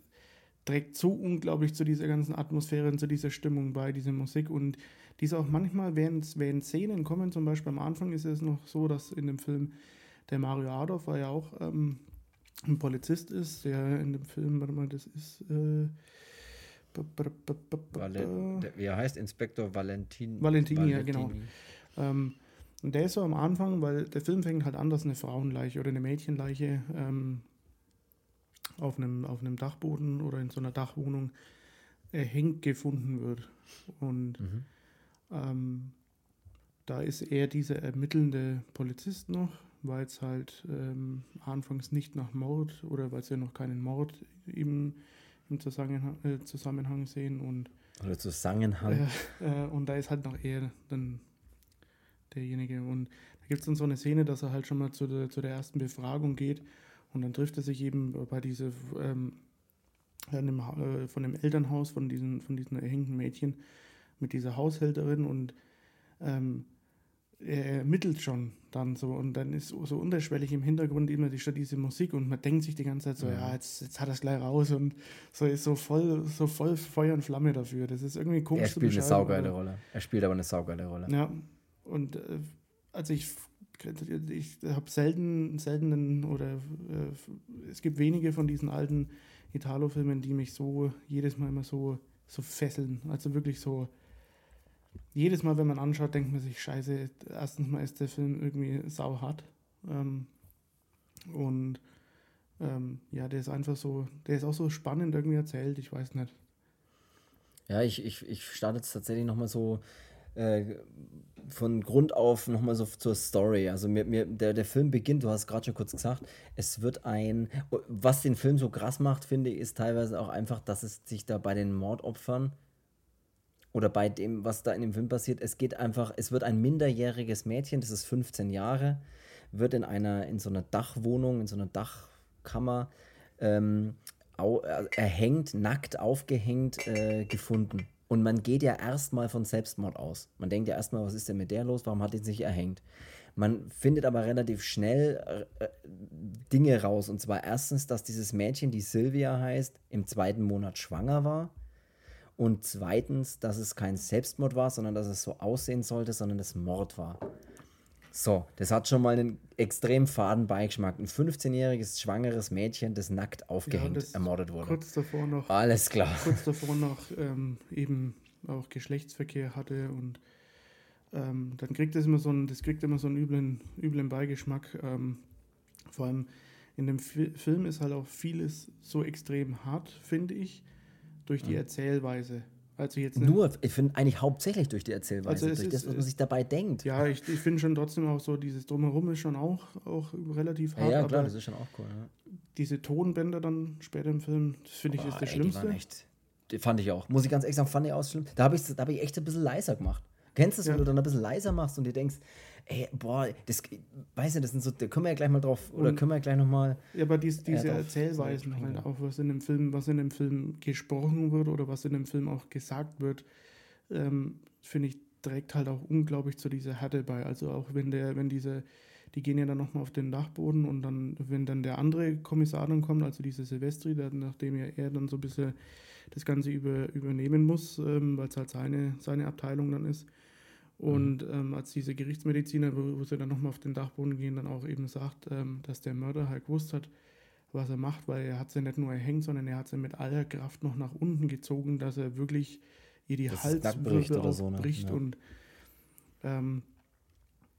trägt so unglaublich zu dieser ganzen Atmosphäre und zu dieser Stimmung bei, diese Musik. Und die ist auch manchmal, während, während Szenen kommen, zum Beispiel am Anfang ist es noch so, dass in dem Film der Mario Adolf war ja auch ähm, ein Polizist ist, der in dem Film, warte mal, das ist. Äh, Valen, der, wie er heißt, Inspektor Valentin. Valentini, ja, genau. Ähm, und der ist so am Anfang, weil der Film fängt halt an, dass eine Frauenleiche oder eine Mädchenleiche ähm, auf, einem, auf einem Dachboden oder in so einer Dachwohnung erhängt gefunden wird. Und Mhm. ähm, da ist er dieser ermittelnde Polizist noch, weil es halt ähm, anfangs nicht nach Mord oder weil sie ja noch keinen Mord im, im Zusammenhang, äh, Zusammenhang sehen und, Oder Zusammenhang. äh, äh, und da ist halt noch er dann derjenige. Und da gibt es dann so eine Szene, dass er halt schon mal zu der, zu der ersten Befragung geht und dann trifft er sich eben bei dieser ähm, dem, äh, von dem Elternhaus von diesen, von diesen erhängten Mädchen mit dieser Haushälterin und ähm, er ermittelt schon dann so und dann ist so, unterschwellig im Hintergrund immer die, diese Musik und man denkt sich die ganze Zeit so, Ja. jetzt, jetzt hat er es gleich raus und so ist so voll, so voll Feuer und Flamme dafür. Das ist irgendwie komisch er zu spielt eine saugeile Rolle. Er spielt aber eine saugeile Rolle. ja, und äh, also ich, ich habe selten, seltenen oder äh, es gibt wenige von diesen alten Italo-Filmen, die mich so jedes Mal immer so, so fesseln. Also wirklich so, jedes Mal, wenn man anschaut, denkt man sich, scheiße, erstens mal ist der Film irgendwie sauhart. Ähm, und ähm, ja, der ist einfach so, der ist auch so spannend irgendwie erzählt, ich weiß nicht. Ja, ich, ich, ich starte jetzt tatsächlich nochmal so äh, von Grund auf nochmal so zur Story. Also mir, mir, der, der Film beginnt, du hast gerade schon kurz gesagt, es wird ein, was den Film so krass macht, finde ich, ist teilweise auch einfach, dass es sich da bei den Mordopfern oder bei dem, was da in dem Film passiert, es geht einfach, es wird ein minderjähriges Mädchen, das ist 15 Jahre, wird in einer, in so einer Dachwohnung, in so einer Dachkammer ähm, au, äh, erhängt, nackt aufgehängt äh, gefunden. Und man geht ja erstmal von Selbstmord aus. Man denkt ja erstmal, was ist denn mit der los? Warum hat die sich erhängt? Man findet aber relativ schnell äh, äh, Dinge raus. Und zwar erstens, dass dieses Mädchen, die Sylvia heißt, im zweiten Monat schwanger war. Und zweitens, dass es kein Selbstmord war, sondern dass es so aussehen sollte, sondern es Mord war. So, das hat schon mal einen extrem faden Beigeschmack. Ein 15-jähriges schwangeres Mädchen, das nackt aufgehängt, das ermordet wurde. Kurz davor noch Alles klar. kurz davor noch ähm, eben auch Geschlechtsverkehr hatte und ähm, dann kriegt es immer so einen, das kriegt immer so einen üblen, üblen Beigeschmack. Ähm, vor allem in dem Fi Film ist halt auch vieles so extrem hart, finde ich, durch die Erzählweise. Also jetzt nicht- Nur, ich finde eigentlich hauptsächlich durch die Erzählweise, Also durch ist, das, was man äh, sich dabei denkt. Ja, ich, ich finde schon trotzdem auch so, dieses Drumherum ist schon auch, auch relativ Ja, hart, ja, klar, aber das ist schon auch cool. Ja. diese Tonbänder dann später im Film, das finde ich ist das ey, die waren Schlimmste. echt, die fand ich auch. Muss ich ganz ehrlich sagen, fand ich auch schlimm. Da habe ich, da hab ich echt ein bisschen leiser gemacht. Kennst du das, Ja. wenn du dann ein bisschen leiser machst und dir denkst, ey, boah, das, weiß nicht, das sind so, da können wir ja gleich mal drauf, oder Und- können wir gleich nochmal, Ja, aber dies, diese doch, Erzählweisen halt ja. auch, was in dem Film, was in dem Film gesprochen wird oder was in dem Film auch gesagt wird, ähm, finde ich, trägt halt auch unglaublich zu dieser Härte bei. Also auch wenn der, wenn diese, die gehen ja dann nochmal auf den Dachboden und dann, wenn dann der andere Kommissar dann kommt, also dieser Silvestri, der, nachdem ja er dann so ein bisschen das Ganze über, übernehmen muss, ähm, weil es halt seine, seine Abteilung dann ist. Und ähm, als diese Gerichtsmediziner, wo, wo sie dann nochmal auf den Dachboden gehen, dann auch eben sagt, ähm, dass der Mörder halt gewusst hat, was er macht, weil er hat sie nicht nur erhängt, sondern er hat sie mit aller Kraft noch nach unten gezogen, dass er wirklich ihr die bricht Halswirbel oder so, ne? aufbricht Ja. und ähm,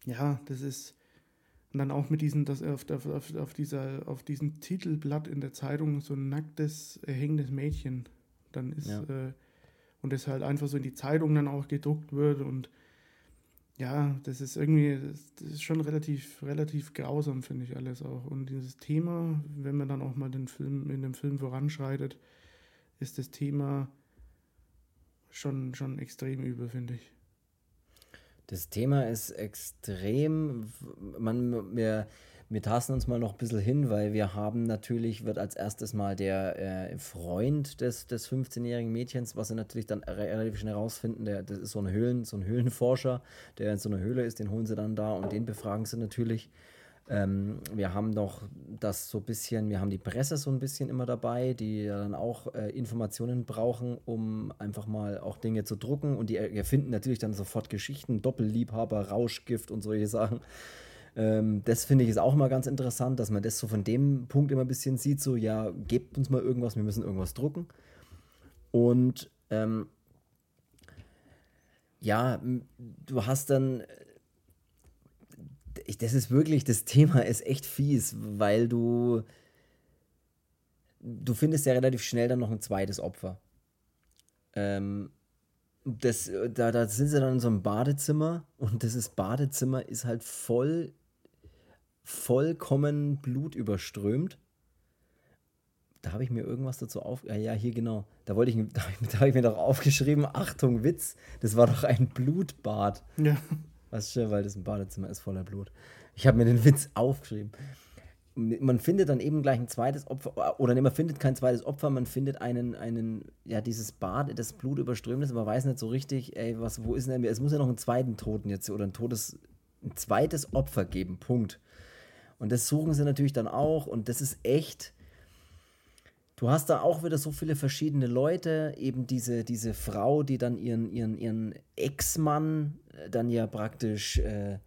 ja, das ist und dann auch mit diesen, dass er auf, auf, auf, auf, dieser, auf diesem Titelblatt in der Zeitung so ein nacktes, erhängendes Mädchen dann ist Ja. äh, und das halt einfach so in die Zeitung dann auch gedruckt wird und ja, das ist irgendwie, das, ist schon relativ, relativ grausam, finde ich alles auch. Und dieses Thema, wenn man dann auch mal den Film, in dem Film voranschreitet, ist das Thema schon, schon extrem übel, finde ich. Das Thema ist extrem, man, wir, wir tasten uns mal noch ein bisschen hin, weil wir haben natürlich, wird als erstes mal der äh, Freund des, des 15-jährigen Mädchens, was sie natürlich dann re- relativ schnell rausfinden, der, das ist so ein, Höhlen, so ein Höhlenforscher, der in so einer Höhle ist, den holen sie dann da und den befragen sie natürlich. Ähm, wir haben noch das so ein bisschen, wir haben die Presse so ein bisschen immer dabei, die dann auch äh, Informationen brauchen, um einfach mal auch Dinge zu drucken und die er- erfinden natürlich dann sofort Geschichten, Doppelliebhaber, Rauschgift und solche Sachen. Ähm, das finde ich ist auch mal ganz interessant, dass man das so von dem Punkt immer ein bisschen sieht, so ja, gebt uns mal irgendwas, wir müssen irgendwas drucken. Und ähm, ja, du hast dann, das ist wirklich, das Thema ist echt fies, weil du, du findest ja relativ schnell dann noch ein zweites Opfer. Ähm, das, da, da sind sie dann in so einem Badezimmer und dieses Badezimmer ist halt voll, vollkommen blutüberströmt. Da habe ich mir irgendwas dazu auf. Ja, ja, hier genau. Da wollte ich, da habe ich, hab ich, mir doch aufgeschrieben: Achtung, Witz, das war doch ein Blutbad. Ja. Was schön, weil das ein Badezimmer ist voller Blut. Ich habe mir den Witz aufgeschrieben man findet dann eben gleich ein zweites Opfer, oder ne, man findet kein zweites Opfer, man findet einen, einen, ja, dieses Bad, das Blut überströmt ist, aber weiß nicht so richtig, ey, was, wo ist denn, es muss ja noch einen zweiten Toten jetzt, oder ein totes, ein zweites Opfer geben, Punkt. Und das suchen sie natürlich dann auch, und das ist echt, du hast da auch wieder so viele verschiedene Leute, eben diese, diese Frau, die dann ihren, ihren, ihren Ex-Mann äh, dann ja praktisch, äh,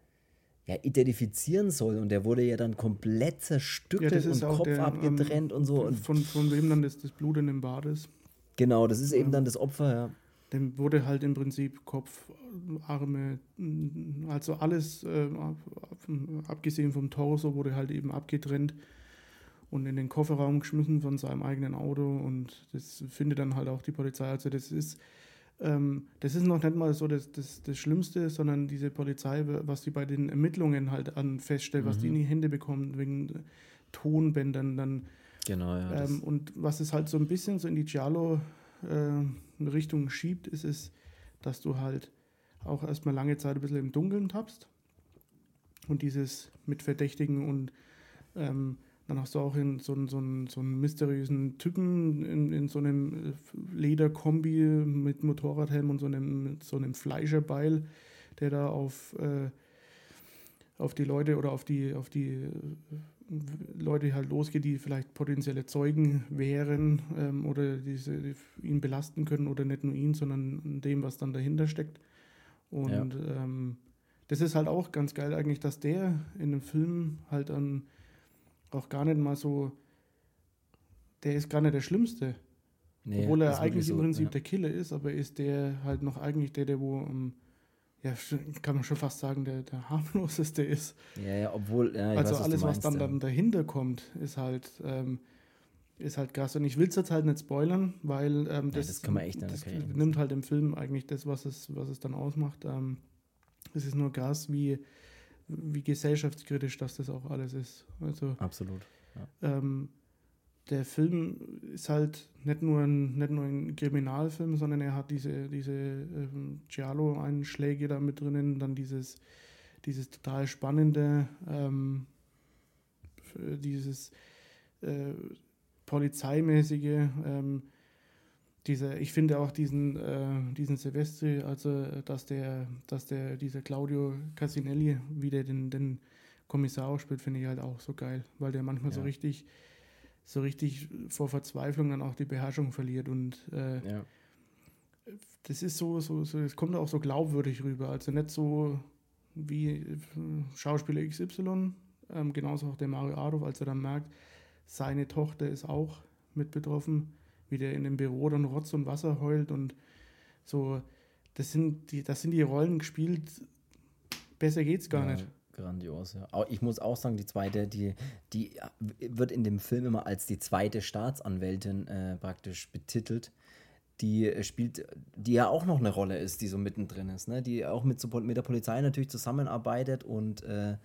ja, identifizieren soll. Und der wurde ja dann komplett zerstückelt ja, und Kopf der, abgetrennt ähm, und so. Und von, von wem dann das, das Blut in dem Bad ist. Genau, das ist eben dann das Opfer, ja. Dem wurde halt im Prinzip Kopf, Arme, also alles, äh, abgesehen vom Torso, wurde halt eben abgetrennt und in den Kofferraum geschmissen von seinem eigenen Auto. Und das findet dann halt auch die Polizei. Also das ist ähm, das ist noch nicht mal so das, das, das Schlimmste, sondern diese Polizei, was die bei den Ermittlungen halt an feststellt, mhm. was die in die Hände bekommen, wegen Tonbändern dann. Genau, ja. Ähm, und was es halt so ein bisschen so in die Äh, schiebt, ist es, dass du halt auch erstmal lange Zeit ein bisschen im Dunkeln tappst. Und dieses mit Verdächtigen und ähm, dann hast du auch in so, einen, so, so einen mysteriösen Typen in, in so einem äh, Lederkombi mit Motorradhelm und so einem, so einem Fleischerbeil, der da auf, äh, auf die Leute oder auf die, auf die äh, Leute halt losgeht, die vielleicht potenzielle Zeugen wären ähm, oder diese, die ihn belasten können oder nicht nur ihn, sondern dem, was dann dahinter steckt. Und ja. ähm, das ist halt auch ganz geil eigentlich, dass der in dem Film halt an auch gar nicht mal so, der ist gar nicht der Schlimmste. Nee, Obwohl er eigentlich so, im Prinzip ja. der Killer ist, aber ist der halt noch eigentlich der, der wo, ähm, ja, kann man schon fast sagen, der, der harmloseste ist. Ja, ja, obwohl, ja, Also weiß, alles, was, meinst, was dann, ja. dann dahinter kommt, ist halt, ähm, ist halt krass. Und ich will es jetzt halt nicht spoilern, weil ähm, das, das, kann man echt das nimmt halt im Film eigentlich das, was es, was es dann ausmacht. Ähm, es ist nur krass, wie wie gesellschaftskritisch das das auch alles ist. Also, Absolut. Ja. Ähm, der Film ist halt nicht nur ein, nicht nur ein Kriminalfilm, sondern er hat diese, diese ähm, Giallo-Einschläge da mit drinnen, dann dieses, dieses total spannende, ähm, dieses äh, polizeimäßige, ähm, diese, ich finde auch diesen, äh, diesen Silvestri, also dass der, dass der, dieser Claudio Casinelli wieder den, den Kommissar auch spielt, finde ich halt auch so geil, weil der manchmal ja. so richtig, so richtig vor Verzweiflung dann auch die Beherrschung verliert und äh, ja. das ist so, so, so, es kommt auch so glaubwürdig rüber, also nicht so wie äh, Schauspieler XY, ähm, genauso auch der Mario Adolf, als er dann merkt, seine Tochter ist auch mit betroffen wie der in dem Büro dann Rotz und Wasser heult und so. Das sind die, das sind die Rollen gespielt. Besser geht's gar ja, nicht. Grandios, ja. Ich muss auch sagen, die zweite, die, die wird in dem Film immer als die zweite Staatsanwältin äh, praktisch betitelt die spielt, die ja auch noch eine Rolle ist, die so mittendrin ist, ne? die auch mit, mit der Polizei natürlich zusammenarbeitet und äh,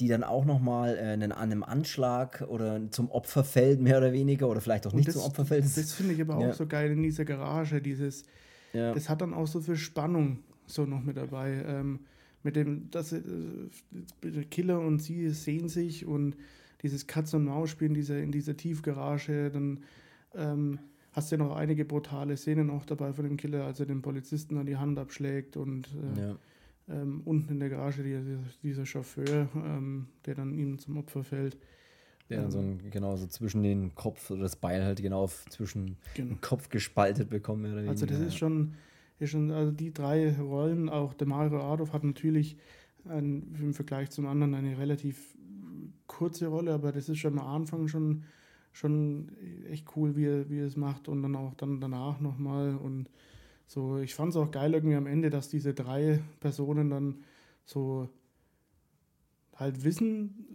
die dann auch nochmal äh, an einem Anschlag oder zum Opfer fällt, mehr oder weniger, oder vielleicht auch nicht das, zum Opfer fällt. Das, das finde ich aber ja. auch so geil in dieser Garage, dieses, ja. das hat dann auch so viel Spannung so noch mit dabei. Ähm, mit dem, dass äh, der Killer und sie sehen sich und dieses Katz- und Maus-Spiel in dieser, in dieser Tiefgarage, dann ähm, hast du ja noch einige brutale Szenen auch dabei von dem Killer, als er den Polizisten an die Hand abschlägt und äh, ja ähm, unten in der Garage die, dieser Chauffeur, ähm, der dann ihm zum Opfer fällt. Der dann so ein, genau so zwischen den Kopf oder das Beil halt genau zwischen genau. den Kopf gespaltet bekommen. also das ist schon, ist schon, also die drei Rollen, auch der Mario Adolf hat natürlich ein, im Vergleich zum anderen eine relativ kurze Rolle, aber das ist schon am Anfang schon, schon echt cool, wie er, wie er es macht und dann auch dann danach nochmal und so, ich fand es auch geil irgendwie am Ende, dass diese drei Personen dann so halt wissen,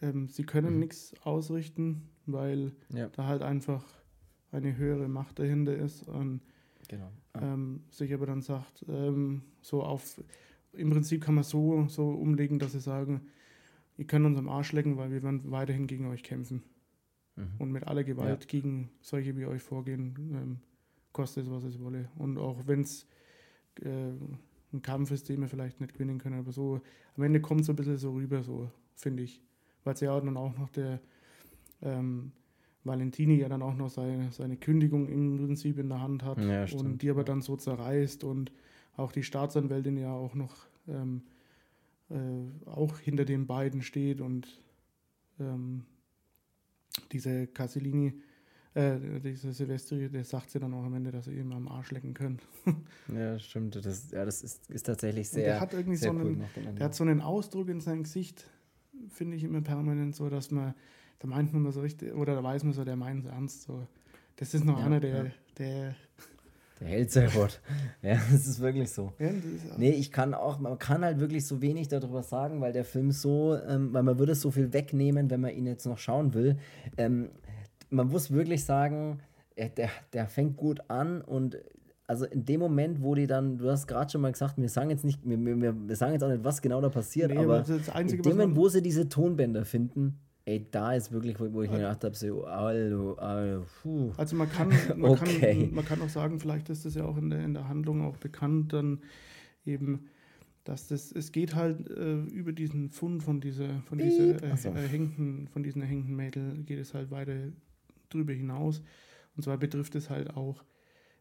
äh, ähm, sie können mhm. nichts ausrichten, weil ja. da halt einfach eine höhere Macht dahinter ist und genau. ja. ähm, sich aber dann sagt, ähm, so auf, im Prinzip kann man so, so umlegen, dass sie sagen, ihr könnt uns am Arsch lecken, weil wir werden weiterhin gegen euch kämpfen. Mhm. Und mit aller Gewalt ja. gegen solche wie euch vorgehen, ähm, kostet es, was es wolle. Und auch wenn es äh, ein Kampf ist, den wir vielleicht nicht gewinnen können, aber so am Ende kommt es so ein bisschen so rüber, so finde ich. Weil es ja dann auch noch der ähm, Valentini ja dann auch noch seine, seine Kündigung im Prinzip in der Hand hat ja, und die aber dann so zerreißt und auch die Staatsanwältin ja auch noch ähm, äh, auch hinter den beiden steht und ähm, diese Cassellini, äh, dieser Silvestri, der sagt sie dann auch am Ende, dass sie ihm am Arsch lecken können. ja, stimmt. Das, ja, das ist, ist tatsächlich sehr. Und der hat irgendwie so einen, der hat so einen Ausdruck in seinem Gesicht, finde ich immer permanent so, dass man, da meint man so richtig, oder da weiß man so, der meint es ernst. So. Das ist noch ja, einer, der, ja. der der hält sein Wort. Ja, das ist wirklich so. Ja, nee, ich kann auch, man kann halt wirklich so wenig darüber sagen, weil der Film so, ähm, weil man würde so viel wegnehmen, wenn man ihn jetzt noch schauen will. Ähm, man muss wirklich sagen, der, der fängt gut an und also in dem Moment, wo die dann, du hast gerade schon mal gesagt, wir sagen jetzt nicht, wir, wir, wir sagen jetzt auch nicht, was genau da passiert, nee, aber Einzige, in dem Moment, wo sie diese Tonbänder finden, ey, da ist wirklich, wo, wo ich mir gedacht habe, so, allo, allo, puh. Also man kann, man, okay. kann, man kann auch sagen, vielleicht ist das ja auch in der, in der Handlung auch bekannt, dann eben, dass das, es geht halt äh, über diesen Fund von dieser, von dieser äh, so. erhängten, von diesen erhängten Mädel geht es halt weiter drüber hinaus. Und zwar betrifft es halt auch,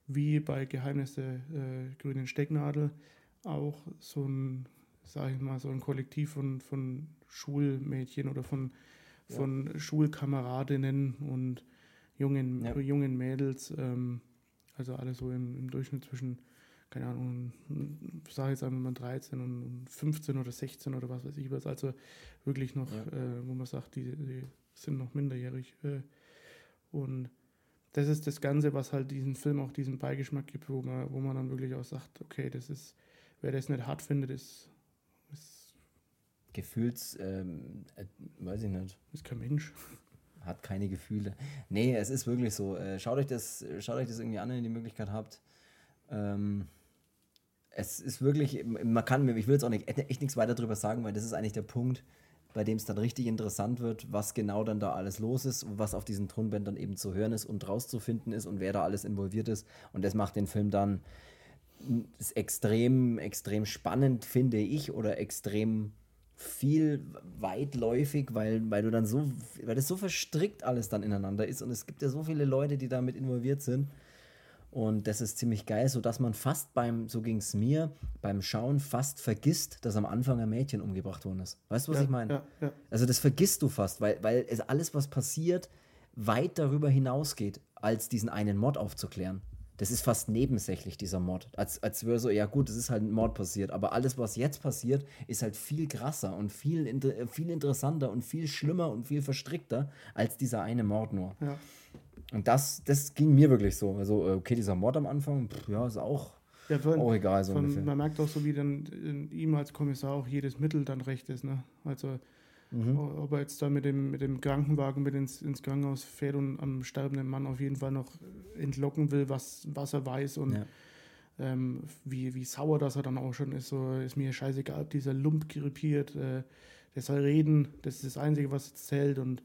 wie bei Geheimnisse äh, grünen Stecknadel, auch so ein, sag ich mal, so ein Kollektiv von, von Schulmädchen oder von von ja. Schulkameradinnen und jungen, ja. jungen Mädels, ähm, also alle so im, im, Durchschnitt zwischen, keine Ahnung, ich sage jetzt einmal 13 und 15 oder 16 oder was weiß ich was, also wirklich noch, ja. äh, wo man sagt, die, die sind noch minderjährig. Äh, und das ist das Ganze, was halt diesen Film auch diesen Beigeschmack gibt, wo man, wo man dann wirklich auch sagt, okay, das ist, wer das nicht hart findet, ist Gefühls, ähm, äh, weiß ich nicht. Ist kein Mensch. Hat keine Gefühle. Nee, es ist wirklich so. Äh, schaut, euch das, schaut euch das irgendwie an, wenn ihr die Möglichkeit habt. Ähm, es ist wirklich, man kann, ich will jetzt auch nicht, echt nichts weiter darüber sagen, weil das ist eigentlich der Punkt, bei dem es dann richtig interessant wird, was genau dann da alles los ist und was auf diesen Tonbändern eben zu hören ist und rauszufinden ist und wer da alles involviert ist. Und das macht den Film dann extrem, extrem spannend, finde ich, oder extrem viel weitläufig, weil, weil du dann so, weil das so verstrickt alles dann ineinander ist und es gibt ja so viele Leute, die damit involviert sind. Und das ist ziemlich geil, sodass man fast beim, so ging es mir, beim Schauen fast vergisst, dass am Anfang ein Mädchen umgebracht worden ist. Weißt du, was ja, ich meine? Ja, ja. Also das vergisst du fast, weil, weil es alles, was passiert, weit darüber hinausgeht, als diesen einen Mord aufzuklären das ist fast nebensächlich, dieser Mord. Als, als wäre so, ja gut, es ist halt ein Mord passiert, aber alles, was jetzt passiert, ist halt viel krasser und viel, viel interessanter und viel schlimmer und viel verstrickter als dieser eine Mord nur. Ja. Und das, das ging mir wirklich so. Also, okay, dieser Mord am Anfang, pff, ja, ist auch, ja, von, auch egal. So von, man merkt auch so, wie dann ihm als Kommissar auch jedes Mittel dann recht ist. Ne? Also Mhm. Ob er jetzt da mit dem, mit dem Krankenwagen mit ins, ins Krankenhaus fährt und am sterbenden Mann auf jeden Fall noch entlocken will, was, was er weiß und ja. ähm, wie, wie sauer das er dann auch schon ist. So ist mir scheißegal, ob dieser Lump grippiert. Äh, der soll reden, das ist das Einzige, was zählt. Und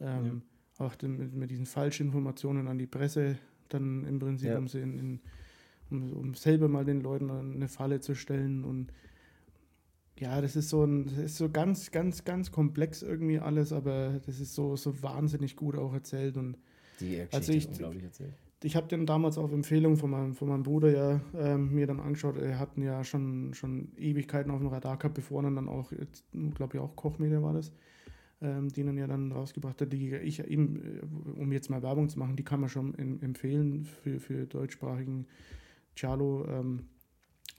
ähm, ja. auch den, mit, mit, diesen Falschinformationen an die Presse, dann im Prinzip, ja. um, sie in, in, um, um selber mal den Leuten eine Falle zu stellen und ja, das ist so ein, das ist so ganz, ganz, ganz komplex irgendwie alles, aber das ist so, so wahnsinnig gut auch erzählt. Und die Geschichte also ich, unglaublich erzählt. Ich habe den damals auf Empfehlung von meinem, von meinem Bruder ja ähm, mir dann angeschaut. Er hatten ja schon, schon Ewigkeiten auf dem Radar gehabt, bevor er dann auch, glaube ich, auch Kochmedia war das, ähm, die dann ja dann rausgebracht hat, die ich eben, äh, um jetzt mal Werbung zu machen, die kann man schon in, empfehlen für, für deutschsprachigen Charlo. Ähm,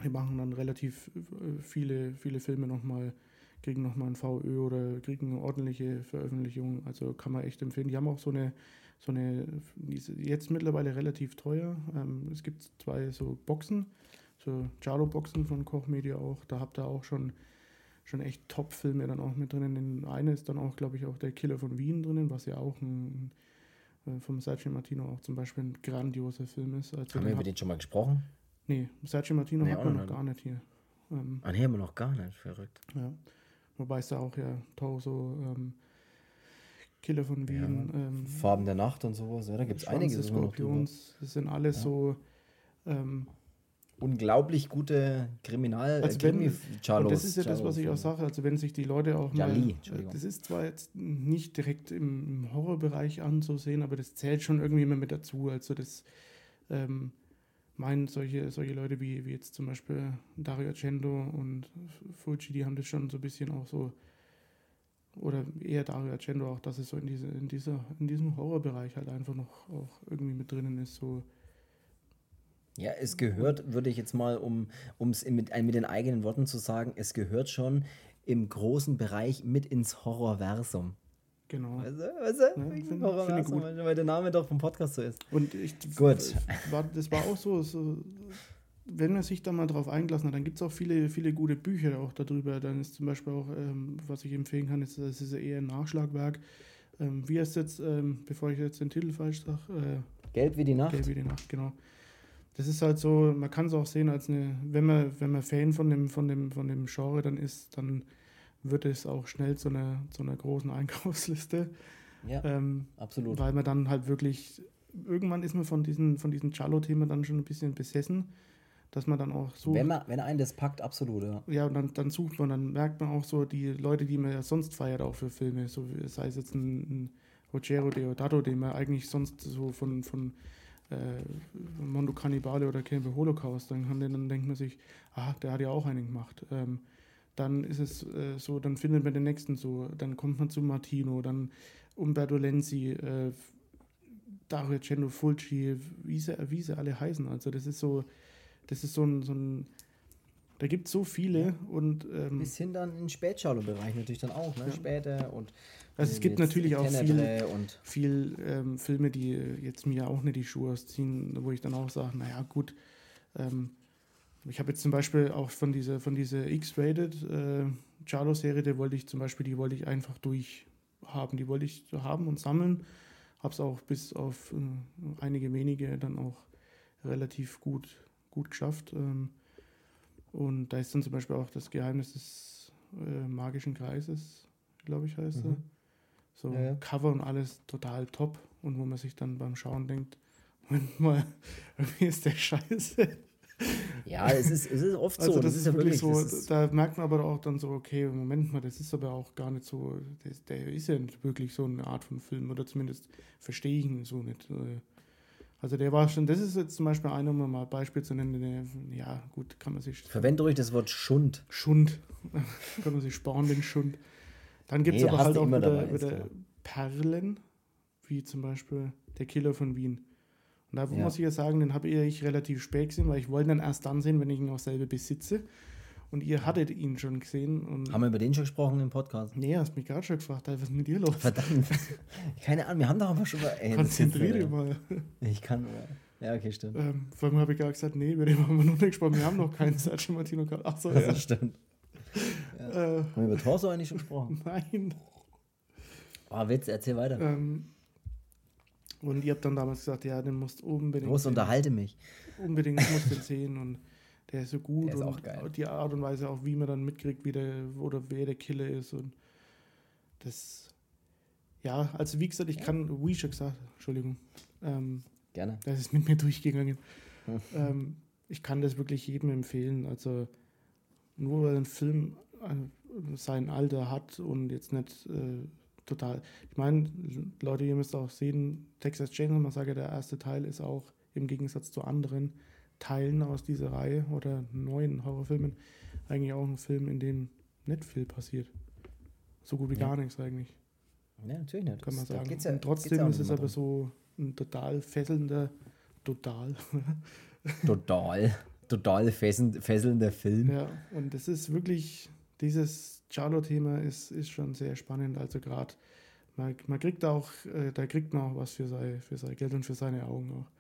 die machen dann relativ äh, viele, viele Filme nochmal, kriegen nochmal ein VÖ oder kriegen eine ordentliche Veröffentlichung. Also kann man echt empfehlen. Die haben auch so eine, so eine, die ist jetzt mittlerweile relativ teuer. Ähm, es gibt zwei so Boxen, so Jalo-Boxen von Koch Media auch. Da habt ihr auch schon, schon echt Top-Filme dann auch mit drinnen. In eine ist dann auch, glaube ich, auch der Killer von Wien drinnen, was ja auch ein, ein vom Sergio Martino auch zum Beispiel ein grandioser Film ist. Also Haben wir über den schon mal gesprochen? Nee, Sergio Martino Nee, hat man noch nicht. gar nicht hier. Ähm, Ah, nee, haben wir noch gar nicht. Verrückt. ja. Wobei es da auch ja Torso, ähm, Killer von Wien, ähm, Farben der Nacht und sowas. Ja, da gibt es drüber- Skorpions, das sind alles Ja. so. Ähm, Unglaublich gute Kriminal- Also wenn- und das ist ja das, was ich auch sage. Also, wenn sich die Leute auch Jali, mal. Das ist zwar jetzt nicht direkt im, im Horrorbereich anzusehen, aber das zählt schon irgendwie immer mit dazu. Also, das ähm, meinen solche, solche Leute wie, wie jetzt zum Beispiel Dario Argento und Fuji, die haben das schon so ein bisschen auch so. Oder eher Dario Argento auch, dass es so in, diese, in, dieser, in diesem Horrorbereich halt einfach noch auch irgendwie mit drinnen ist. So, Ja, es gehört, würde ich jetzt mal, um es mit, mit den eigenen Worten zu sagen, es gehört schon im großen Bereich mit ins Horrorversum. Genau. Weißt du, weißt du? Wegen find- gut. weil weil der Name doch vom Podcast so ist. Und ich, Gut. War, das war auch so, so, wenn man sich da mal drauf eingelassen hat, dann gibt es auch viele, viele gute Bücher auch darüber. Dann ist zum Beispiel auch, ähm, was ich empfehlen kann, ist, das ist eher ein Nachschlagwerk. Ähm, wie heißt jetzt, ähm, bevor ich jetzt den Titel falsch sage, äh, Gelb wie die Nacht. Gelb wie die Nacht, genau. Das ist halt so, man kann es auch sehen als eine, wenn man, wenn man Fan von dem, von dem, von dem Genre dann ist, dann wird es auch schnell zu einer, zu einer großen Einkaufsliste. Ja, Ähm, absolut. weil man dann halt wirklich, irgendwann ist man von diesem von diesen Cello-Thema dann schon ein bisschen besessen, dass man dann auch so, Wenn, man, wenn einen das packt, absolut, ja. ja, und dann, dann sucht man, dann merkt man auch so die Leute, die man ja sonst feiert, auch für Filme, so sei es jetzt ein, ein Ruggero Deodato, den man eigentlich sonst so von, von äh, Mondo Cannibale oder Campbell Holocaust, dann, kann, der- dann denkt man sich, ah, der hat ja auch einen gemacht. Ähm, dann ist es äh, so, dann findet man den nächsten so, dann kommt man zu Martino, dann Umberto Lenzi, äh, Dario Cendo Fulci, wie sie, wie sie alle heißen. Also das ist so, das ist so ein, so ein da gibt es so viele und ähm, Bis hin dann in den Spätschalo-Bereich natürlich dann auch, ne? Ja. Später und. Also es gibt jetzt natürlich auch viel- viel ähm, Filme, die äh, jetzt mir auch nicht die Schuhe ausziehen, wo ich dann auch sage, naja gut, ähm, ich habe jetzt zum Beispiel auch von dieser, von dieser X-Rated äh, Charlo-Serie, der wollte ich zum Beispiel, die wollte ich einfach durchhaben, die wollte ich haben und sammeln, habe es auch bis auf äh, einige wenige dann auch relativ gut, gut geschafft. Ähm, und da ist dann zum Beispiel auch das Geheimnis des äh, magischen Kreises, glaube ich, heißt er. Mhm. So Ja, ja. Cover und alles total top. Und wo man sich dann beim Schauen denkt, Moment mal, irgendwie ist der scheiße. Ja, es ist, es ist oft so. Also das, ist, wirklich so, das ist- da merkt man aber auch dann so, okay, Moment mal, das ist aber auch gar nicht so, das, der ist ja nicht wirklich so eine Art von Film, oder zumindest verstehe ich ihn so nicht. Äh, Also der war schon, das ist jetzt zum Beispiel einer, um mal ein Beispiel zu nennen, der, ja gut, kann man sich Verwende ruhig das Wort Schund. Schund. Kann man sich sparen, den Schund. Dann gibt es Nee, aber halt auch wieder, ist wieder. Perlen, wie zum Beispiel der Killer von Wien. Und da Ja. muss ich ja sagen, den habe ich relativ spät gesehen, weil ich wollte ihn erst dann sehen, wenn ich ihn auch selber besitze. Und ihr hattet ihn schon gesehen. Haben wir über den schon gesprochen im Podcast? nee, hast mich gerade schon gefragt, was ist mit dir los? Verdammt. Keine Ahnung, wir haben doch aber schon mal. Ey, das ist Konzentrier jetzt, dich mal. äh, Ich kann. äh, Ja, okay, stimmt. Ähm, vor allem habe ich gerade gesagt, nee, über den haben wir noch nicht gesprochen. Wir haben noch keinen Sergio Martino gehabt. Achso, Ja, ja. stimmt. Äh, Haben wir über Torso eigentlich schon gesprochen? nein. Ah, Witz, erzähl weiter. Ähm, und ihr habt dann damals gesagt, ja, den musst du unbedingt sehen. unterhalte mich. Unbedingt musst den sehen und der ist so gut Der ist und auch geil. die Art und Weise auch, wie man dann mitkriegt, wie der oder wer der Killer ist und das ja, also wie gesagt, ich kann, wie schon gesagt, Entschuldigung, ähm, Gerne. das ist mit mir durchgegangen. Hm. ähm, ich kann das wirklich jedem empfehlen. Also nur weil ein Film äh, sein Alter hat und jetzt nicht äh, total. Ich meine, Leute, ihr müsst auch sehen, Texas Chainsaw Massacre, der erste Teil ist auch im Gegensatz zu anderen Teilen aus dieser Reihe oder neuen Horrorfilmen eigentlich auch ein Film, in dem nicht viel passiert. So gut wie Ja. gar nichts eigentlich Ja, natürlich nicht. kann man Das- da sagen. ja- und trotzdem ist es aber so ein total fesselnder, total. Total. total fesselnd, fesselnder Film. Ja, und das ist wirklich, dieses Charlo-Thema ist, ist schon sehr spannend. Also gerade, man, man kriegt auch, äh, da kriegt man auch was für sein, für sein Geld und für seine Augen auch.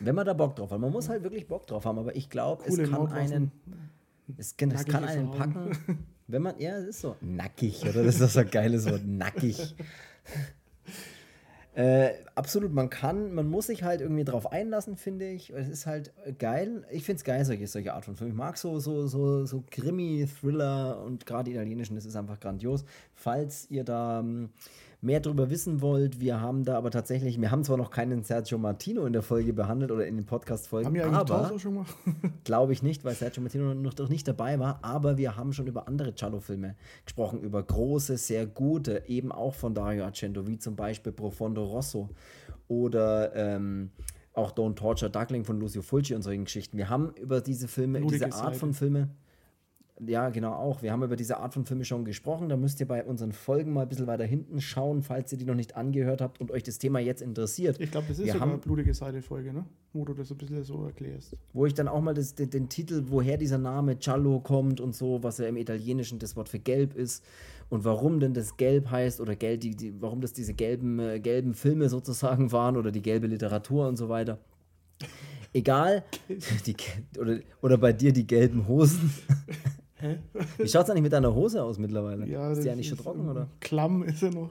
Wenn man da Bock drauf hat. Man muss halt wirklich Bock drauf haben, aber ich glaube, es kann Mordwaffen. einen, es, kann- es kann einen Frauen. packen. Wenn man, ja, es ist so nackig, oder? Das ist doch so ein geiles Wort, nackig. Äh, absolut, man kann, man muss sich halt irgendwie drauf einlassen, finde ich. Es ist halt geil. Ich finde es geil, solche, solche Art von Film. Ich mag so, so, so, so Krimi, Thriller und gerade italienischen, das ist einfach grandios. Falls ihr da ähm, mehr darüber wissen wollt, wir haben da aber tatsächlich, wir haben zwar noch keinen Sergio Martino in der Folge behandelt oder in den Podcast-Folgen, Haben wir eigentlich aber schon mal? Glaube ich nicht, weil Sergio Martino noch doch nicht dabei war, aber wir haben schon über andere Giallo-Filme gesprochen, über große, sehr gute, eben auch von Dario Argento, wie zum Beispiel Profondo Rosso oder ähm, auch Don't Torture Duckling von Lucio Fulci und solchen Geschichten. Wir haben über diese Filme, Blutige diese Art Seite. von Filme, ja, genau auch. Wir haben über diese Art von Filme schon gesprochen. Da müsst ihr bei unseren Folgen mal ein bisschen weiter hinten schauen, falls ihr die noch nicht angehört habt und euch das Thema jetzt interessiert. Ich glaube, das ist Wir sogar haben- eine blutige Seite-Folge, ne? Wo du das ein bisschen so erklärst. wo ich dann auch mal das, den, den Titel, woher dieser Name Giallo kommt und so, was ja im Italienischen das Wort für gelb ist und warum denn das gelb heißt oder gelb, die, die, warum das diese gelben, äh, gelben Filme sozusagen waren oder die gelbe Literatur und so weiter. Egal, die, oder, oder bei dir die gelben Hosen. Wie schaut es eigentlich mit deiner Hose aus mittlerweile? Ja, ist die eigentlich schon trocken, oder? Klamm ist er noch.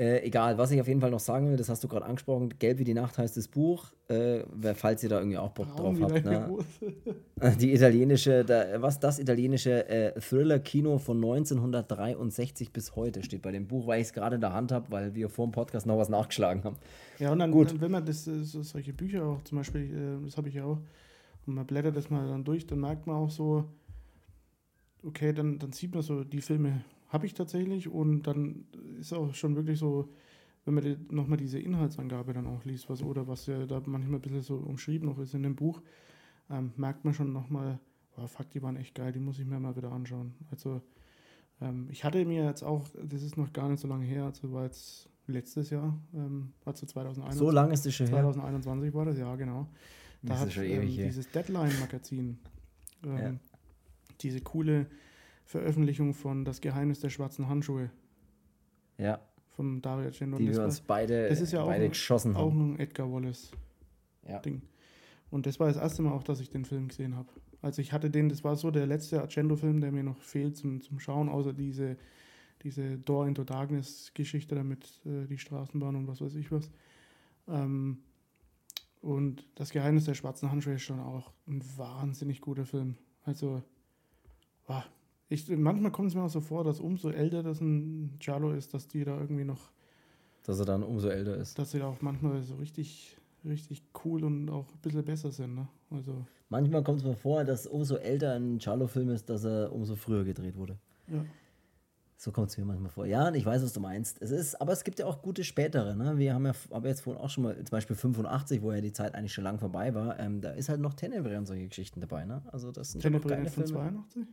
Äh, egal, was ich auf jeden Fall noch sagen will, das hast du gerade angesprochen, Gelb wie die Nacht heißt das Buch, äh, falls ihr da irgendwie auch Bock Braun drauf habt. Ne? Die italienische, da, was das italienische äh, Thriller-Kino von 1963 bis heute steht bei dem Buch, weil ich es gerade in der Hand habe, weil wir vor dem Podcast noch was nachgeschlagen haben. Ja, und dann, Gut. dann wenn man das, äh, so, solche Bücher auch, zum Beispiel, äh, das habe ich ja auch, und man blättert das mal dann durch, dann merkt man auch so, okay, dann, dann sieht man so, die Filme habe ich tatsächlich und dann ist auch schon wirklich so, wenn man die, nochmal diese Inhaltsangabe dann auch liest, was oder was ja da manchmal ein bisschen so umschrieben noch ist in dem Buch, ähm, merkt man schon nochmal, oh, fuck, die waren echt geil, die muss ich mir mal wieder anschauen. Also ähm, ich hatte mir jetzt auch, das ist noch gar nicht so lange her, also war jetzt letztes Jahr, ähm, also 2021. So lange ist es schon her. 2021 war das, ja, genau. Da Das hat ähm, dieses Deadline-Magazin ähm, Ja. diese coole Veröffentlichung von Das Geheimnis der schwarzen Handschuhe Ja, vom Dario Argento. die das wir war uns beide, das ist ja auch beide ein- geschossen auch haben. ein Edgar Wallace-Ding. Ja. Und das war das erste Mal auch, dass ich den Film gesehen habe. Also ich hatte den, das war so der letzte Argento-Film, der mir noch fehlt zum, zum Schauen, außer diese, diese Door into Darkness-Geschichte damit, äh, die Straßenbahn und was weiß ich was. Ähm, und das Geheimnis der schwarzen Handschuhe ist schon auch ein wahnsinnig guter Film. Also, ah, ich, manchmal kommt es mir auch so vor, dass umso älter das ein Giallo ist, dass die da irgendwie noch Dass er dann umso älter ist. dass sie da auch manchmal so richtig, richtig cool und auch ein bisschen besser sind. Ne? Also, Manchmal kommt es mir vor, dass umso älter ein Giallo-Film ist, dass er umso früher gedreht wurde. ja. So kommt es mir manchmal vor. Ja, ich weiß, was du meinst. Es ist, aber es gibt ja auch gute spätere. Ne? Wir haben ja aber jetzt vorhin auch schon mal, zum Beispiel 85, wo ja die Zeit eigentlich schon lang vorbei war, ähm, da ist halt noch Tenebrae und solche Geschichten dabei. Ne? Also das sind schon geile nicht von Filme. 82?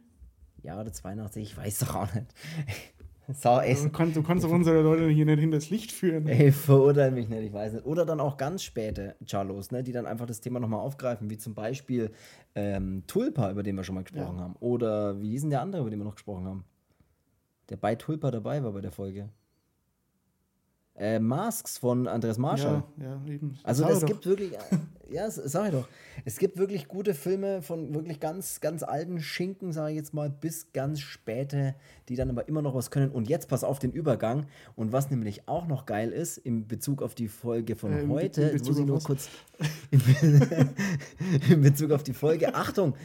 Ja, oder 82, ich weiß doch auch nicht. Sau, ey, Du kannst, du kannst doch unsere Leute hier nicht hinters Licht führen. Ey, verurteil mich nicht, ich weiß nicht. Oder dann auch ganz späte Giallos, ne, die dann einfach das Thema nochmal aufgreifen, wie zum Beispiel ähm, Tulpa, über den wir schon mal gesprochen Ja. haben. Oder wie hieß denn der andere, über den wir noch gesprochen haben? Der bei Tulpa dabei war bei der Folge. Äh, Masks von Andres Marschall. Ja, ja, eben. Also es doch. gibt wirklich, ja, s- sag ich doch, es gibt wirklich gute Filme von wirklich ganz, ganz alten Schinken, sage ich jetzt mal, bis ganz späte, die dann aber immer noch was können. Und jetzt pass auf den Übergang. Und was nämlich auch noch geil ist, in Bezug auf die Folge von Äh, heute, muss ich nur kurz, in, in Bezug auf die Folge, Achtung,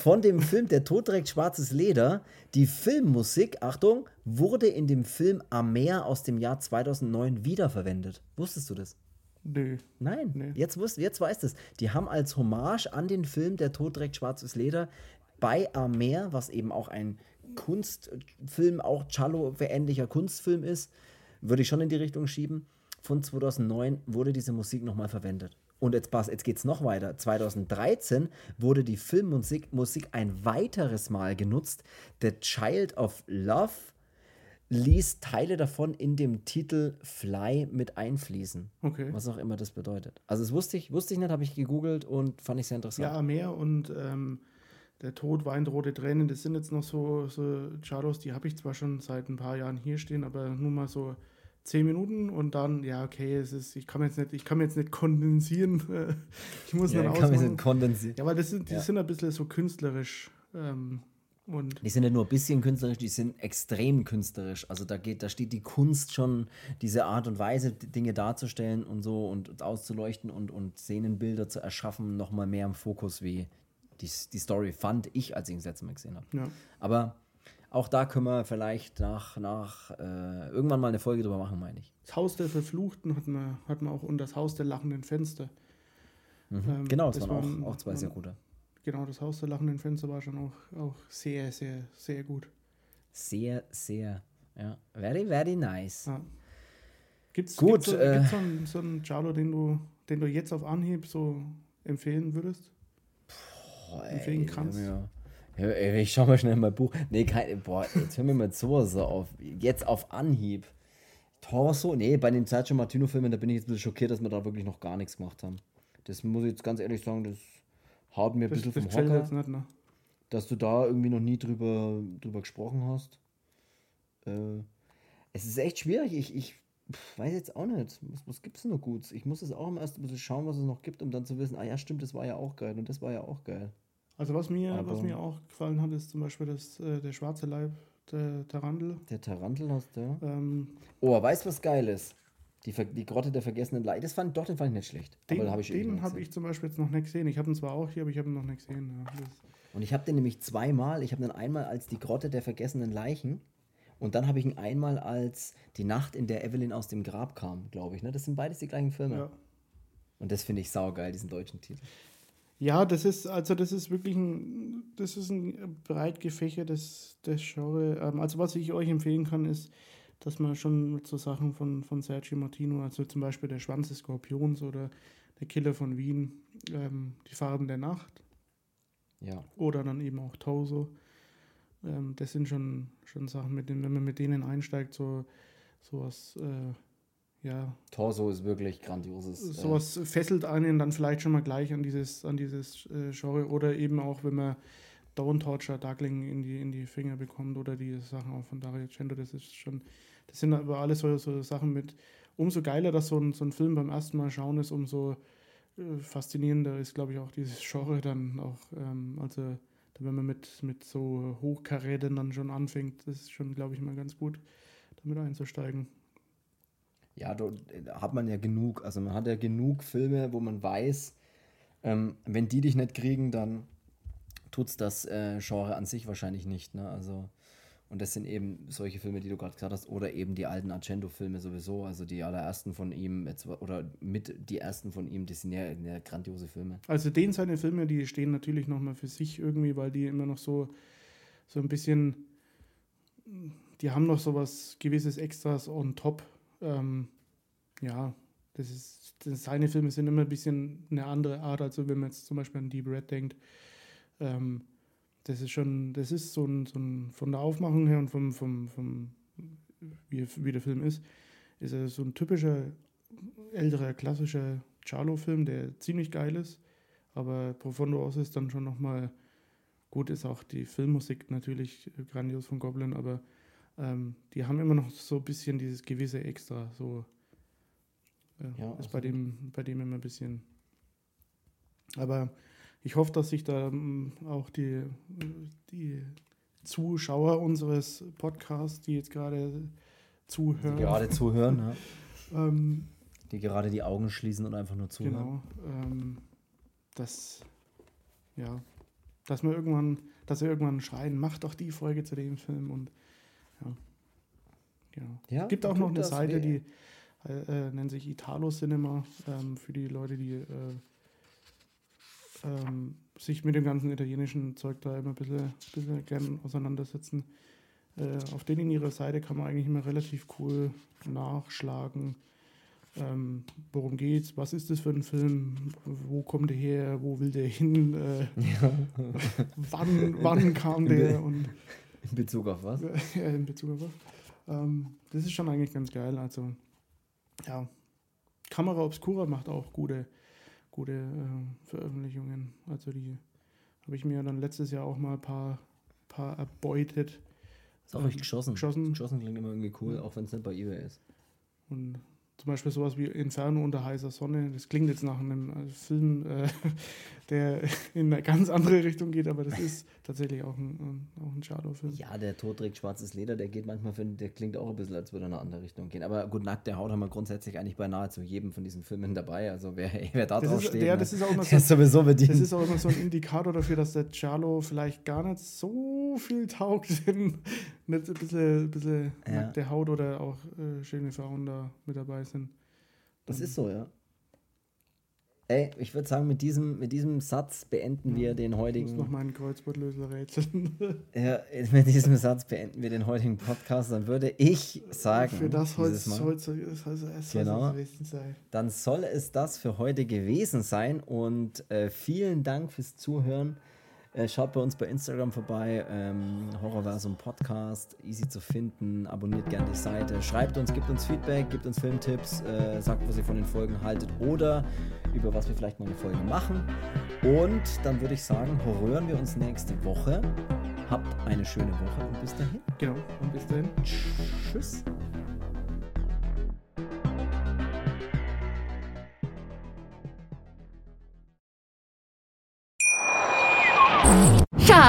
von dem Film Der Tod trägt schwarzes Leder. Die Filmmusik, Achtung, wurde in dem Film Amer aus dem Jahr 2009 wiederverwendet. Wusstest du das? Nö. Nein, Nee. jetzt, wusst, jetzt weißt es. Die haben als Hommage an den Film Der Tod trägt schwarzes Leder bei Amer, was eben auch ein Kunstfilm, auch Cello-ähnlicher Kunstfilm ist, würde ich schon in die Richtung schieben. Von 2009 wurde diese Musik nochmal verwendet. Und jetzt pass, jetzt geht's noch weiter. 2013 wurde die Filmmusik Musik ein weiteres Mal genutzt. The Child of Love liest Teile davon in dem Titel Fly mit einfließen. Okay. Was auch immer das bedeutet. Also das wusste ich, wusste ich nicht, habe ich gegoogelt und fand ich sehr interessant. Ja, mehr und ähm, der Tod weint rote Tränen, das sind jetzt noch so, so Charos, die habe ich zwar schon seit ein paar Jahren hier stehen, aber nur mal so zehn Minuten und dann, ja, okay, es ist, ich kann jetzt nicht, ich kann mir jetzt nicht kondensieren. ich muss ja, dann kann ausmachen. nicht kondensieren. Ja, weil das sind, die Ja. sind ein bisschen so künstlerisch. Ähm, und Die sind nicht nur ein bisschen künstlerisch, die sind extrem künstlerisch. Also da geht, da steht die Kunst schon, diese Art und Weise, Dinge darzustellen und so und auszuleuchten und, und Szenenbilder zu erschaffen, nochmal mehr im Fokus wie die, die Story, fand ich, als ich ihn das letzte Mal gesehen habe. ja. Aber auch da können wir vielleicht nach, nach äh, irgendwann mal eine Folge drüber machen, meine ich. Das Haus der Verfluchten hat man, hat man auch und das Haus der lachenden Fenster. Ähm, genau, das, waren waren- auch, auch zwei waren- sehr gute. Genau, das Haus der lachenden Fenster war schon auch, auch sehr, sehr, sehr gut. Sehr, sehr, ja. Very, very nice. Ja. Gibt's, Gut, gibt's so, äh, gibt's so einen, so einen Giallo, den du, den du jetzt auf Anhieb so empfehlen würdest? Boah, empfehlen kannst. Ja. Ich schau mal schnell in mein Buch. Nee, kein, boah, jetzt hör mir mal zu, so auf, jetzt auf Anhieb. Torso, nee, bei den Sergio Martino-Filmen, da bin ich jetzt ein bisschen schockiert, dass wir da wirklich noch gar nichts gemacht haben. Das muss ich jetzt ganz ehrlich sagen, das haut mir ein bisschen vom Hocker, jetzt nicht, ne? dass du da irgendwie noch nie drüber, drüber gesprochen hast. Äh, es ist echt schwierig, ich, ich pf, weiß jetzt auch nicht, was, was gibt es noch Gutes? Ich muss es auch erst ein bisschen schauen, was es noch gibt, um dann zu wissen, ah ja, stimmt, das war ja auch geil und das war ja auch geil. Also was mir, Aber- was mir auch gefallen hat, ist zum Beispiel das, äh, der schwarze Leib der Tarantel. Der Tarantel hast du, ja. Ähm, Oh, weißt du, was geil ist? Die, Ver die Grotte der vergessenen Leid. Das fand, doch, den fand ich nicht schlecht. den habe ich den habe gesehen. ich zum Beispiel jetzt noch nicht gesehen. Ich habe ihn zwar auch hier, aber ich habe ihn noch nicht gesehen. Ja. Und ich habe den nämlich zweimal. Ich habe den einmal als die Grotte der vergessenen Leichen. Und dann habe ich ihn einmal als die Nacht, in der Evelyn aus dem Grab kam, glaube ich. Ne? Das sind beides die gleichen Filme. ja. Und das finde ich saugeil, diesen deutschen Titel. Ja, das ist, also das ist wirklich ein, das ist ein breit gefächertes das Genre. Ähm, also was ich euch empfehlen kann, ist, dass man schon mit so Sachen von, von Sergio Martino, also zum Beispiel der Schwanz des Skorpions oder der Killer von Wien, ähm, die Farben der Nacht Ja. oder dann eben auch Tozo. Ähm, das sind schon, schon Sachen, mit denen, wenn man mit denen einsteigt, so sowas, äh, ja, Torso ist wirklich grandioses. äh, sowas fesselt einen dann vielleicht schon mal gleich an dieses, an dieses äh, Genre oder eben auch, wenn man Don't Torture Darkling in die, in die Finger bekommt oder die Sachen auch von Dario Argento, das ist schon, das sind aber alles so, so Sachen mit, umso geiler, dass so ein, so ein Film beim ersten Mal schauen ist, umso äh, faszinierender ist, glaube ich, auch dieses Genre dann auch, ähm, also wenn man mit, mit so Hochkaräten dann schon anfängt, das ist schon, glaube ich, immer ganz gut, damit einzusteigen. Ja, da hat man ja genug. Also man hat ja genug Filme, wo man weiß, ähm, wenn die dich nicht kriegen, dann tut's das äh, Genre an sich wahrscheinlich nicht. Ne? Also, und das sind eben solche Filme, die du gerade gesagt hast, oder eben die alten Argento-Filme sowieso. Also die allerersten von ihm, jetzt, oder mit die ersten von ihm, die sind ja, ja grandiose Filme. Also den seine Filme, die stehen natürlich nochmal für sich irgendwie, weil die immer noch so, so ein bisschen, die haben noch so was gewisses Extras on top. Ähm, ja, das ist, das, seine Filme sind immer ein bisschen eine andere Art, also wenn man jetzt zum Beispiel an Deep Red denkt. Ähm, das ist schon, das ist so ein, so ein von der Aufmachung her und vom, vom, vom wie, wie der Film ist, ist er so ein typischer älterer, klassischer Charlo-Film, der ziemlich geil ist. Aber Profondo Oz ist dann schon nochmal, gut ist auch die Filmmusik natürlich grandios von Goblin, aber ähm, die haben immer noch so ein bisschen dieses gewisse Extra. So äh, Ja, ist bei absolut. dem, bei dem immer ein bisschen. Aber ich hoffe, dass sich da ähm, auch die, die Zuschauer unseres Podcasts, die jetzt gerade zuhören, Die gerade zuhören, ne? ähm, die gerade die Augen schließen und einfach nur zuhören. Genau. Ähm, dass, ja, dass wir irgendwann, dass wir irgendwann schreien, mach doch die Folge zu dem Film und ja. Genau. Ja, Gibt auch noch eine Seite, weh. die äh, äh, nennt sich Italo Cinema, ähm, für die Leute, die äh, ähm, sich mit dem ganzen italienischen Zeug da immer ein bisschen, bisschen gern auseinandersetzen. Äh, auf denen ihrer Seite kann man eigentlich immer relativ cool nachschlagen, ähm, worum geht's, was ist das für ein Film, wo kommt der her, wo will der hin, äh, wann, wann kam der und In Bezug auf was? ja, in Bezug auf was. Ähm, das ist schon eigentlich ganz geil. Also, ja, Kamera Obscura macht auch gute, gute äh, Veröffentlichungen. Also die habe ich mir dann letztes Jahr auch mal ein paar, paar erbeutet. Ist auch richtig geschossen. Geschossen. Geschossen klingt immer irgendwie cool, auch wenn es nicht bei eBay ist. Und zum Beispiel sowas wie Inferno unter heißer Sonne. Das klingt jetzt nach einem äh, Film, äh, der in eine ganz andere Richtung geht, aber das ist tatsächlich auch ein, auch ein Shadow-Film. Ja, der Tod trägt schwarzes Leder, der geht manchmal, für, der klingt auch ein bisschen, als würde er in eine andere Richtung gehen. Aber gut, nackte Haut haben wir grundsätzlich eigentlich bei nahezu jedem von diesen Filmen dabei. Also wer, wer da Das drauf ist, steht, ja, ne, das ist auch immer der so, sowieso bedient. das ist auch immer so ein Indikator dafür, dass der Charlo vielleicht gar nicht so viel taugt, wenn nicht ein bisschen, ein bisschen Ja. nackte Haut oder auch äh, schöne Frauen da mit dabei sind. Das ist so, ja. Ey, ich würde sagen, mit diesem, mit diesem Satz beenden wir den Ich muss heutigen. noch meinen Kreuzwortlöser rätseln. Ja, mit diesem Satz beenden wir den heutigen Podcast. Dann würde ich sagen, Für das heute Mal, soll es Genau. es gewesen sein. dann soll es das für heute gewesen sein. Und äh, vielen Dank fürs Zuhören. Äh, schaut bei uns bei Instagram vorbei, ähm, Horrorversum Podcast, easy zu finden. Abonniert gerne die Seite. Schreibt uns, gibt uns Feedback, gibt uns Filmtipps, äh, sagt, was ihr von den Folgen haltet oder über was wir vielleicht mal eine Folge machen. Und dann würde ich sagen, hören wir uns nächste Woche. Habt eine schöne Woche und bis dahin. Genau. Und bis dahin. Tschüss.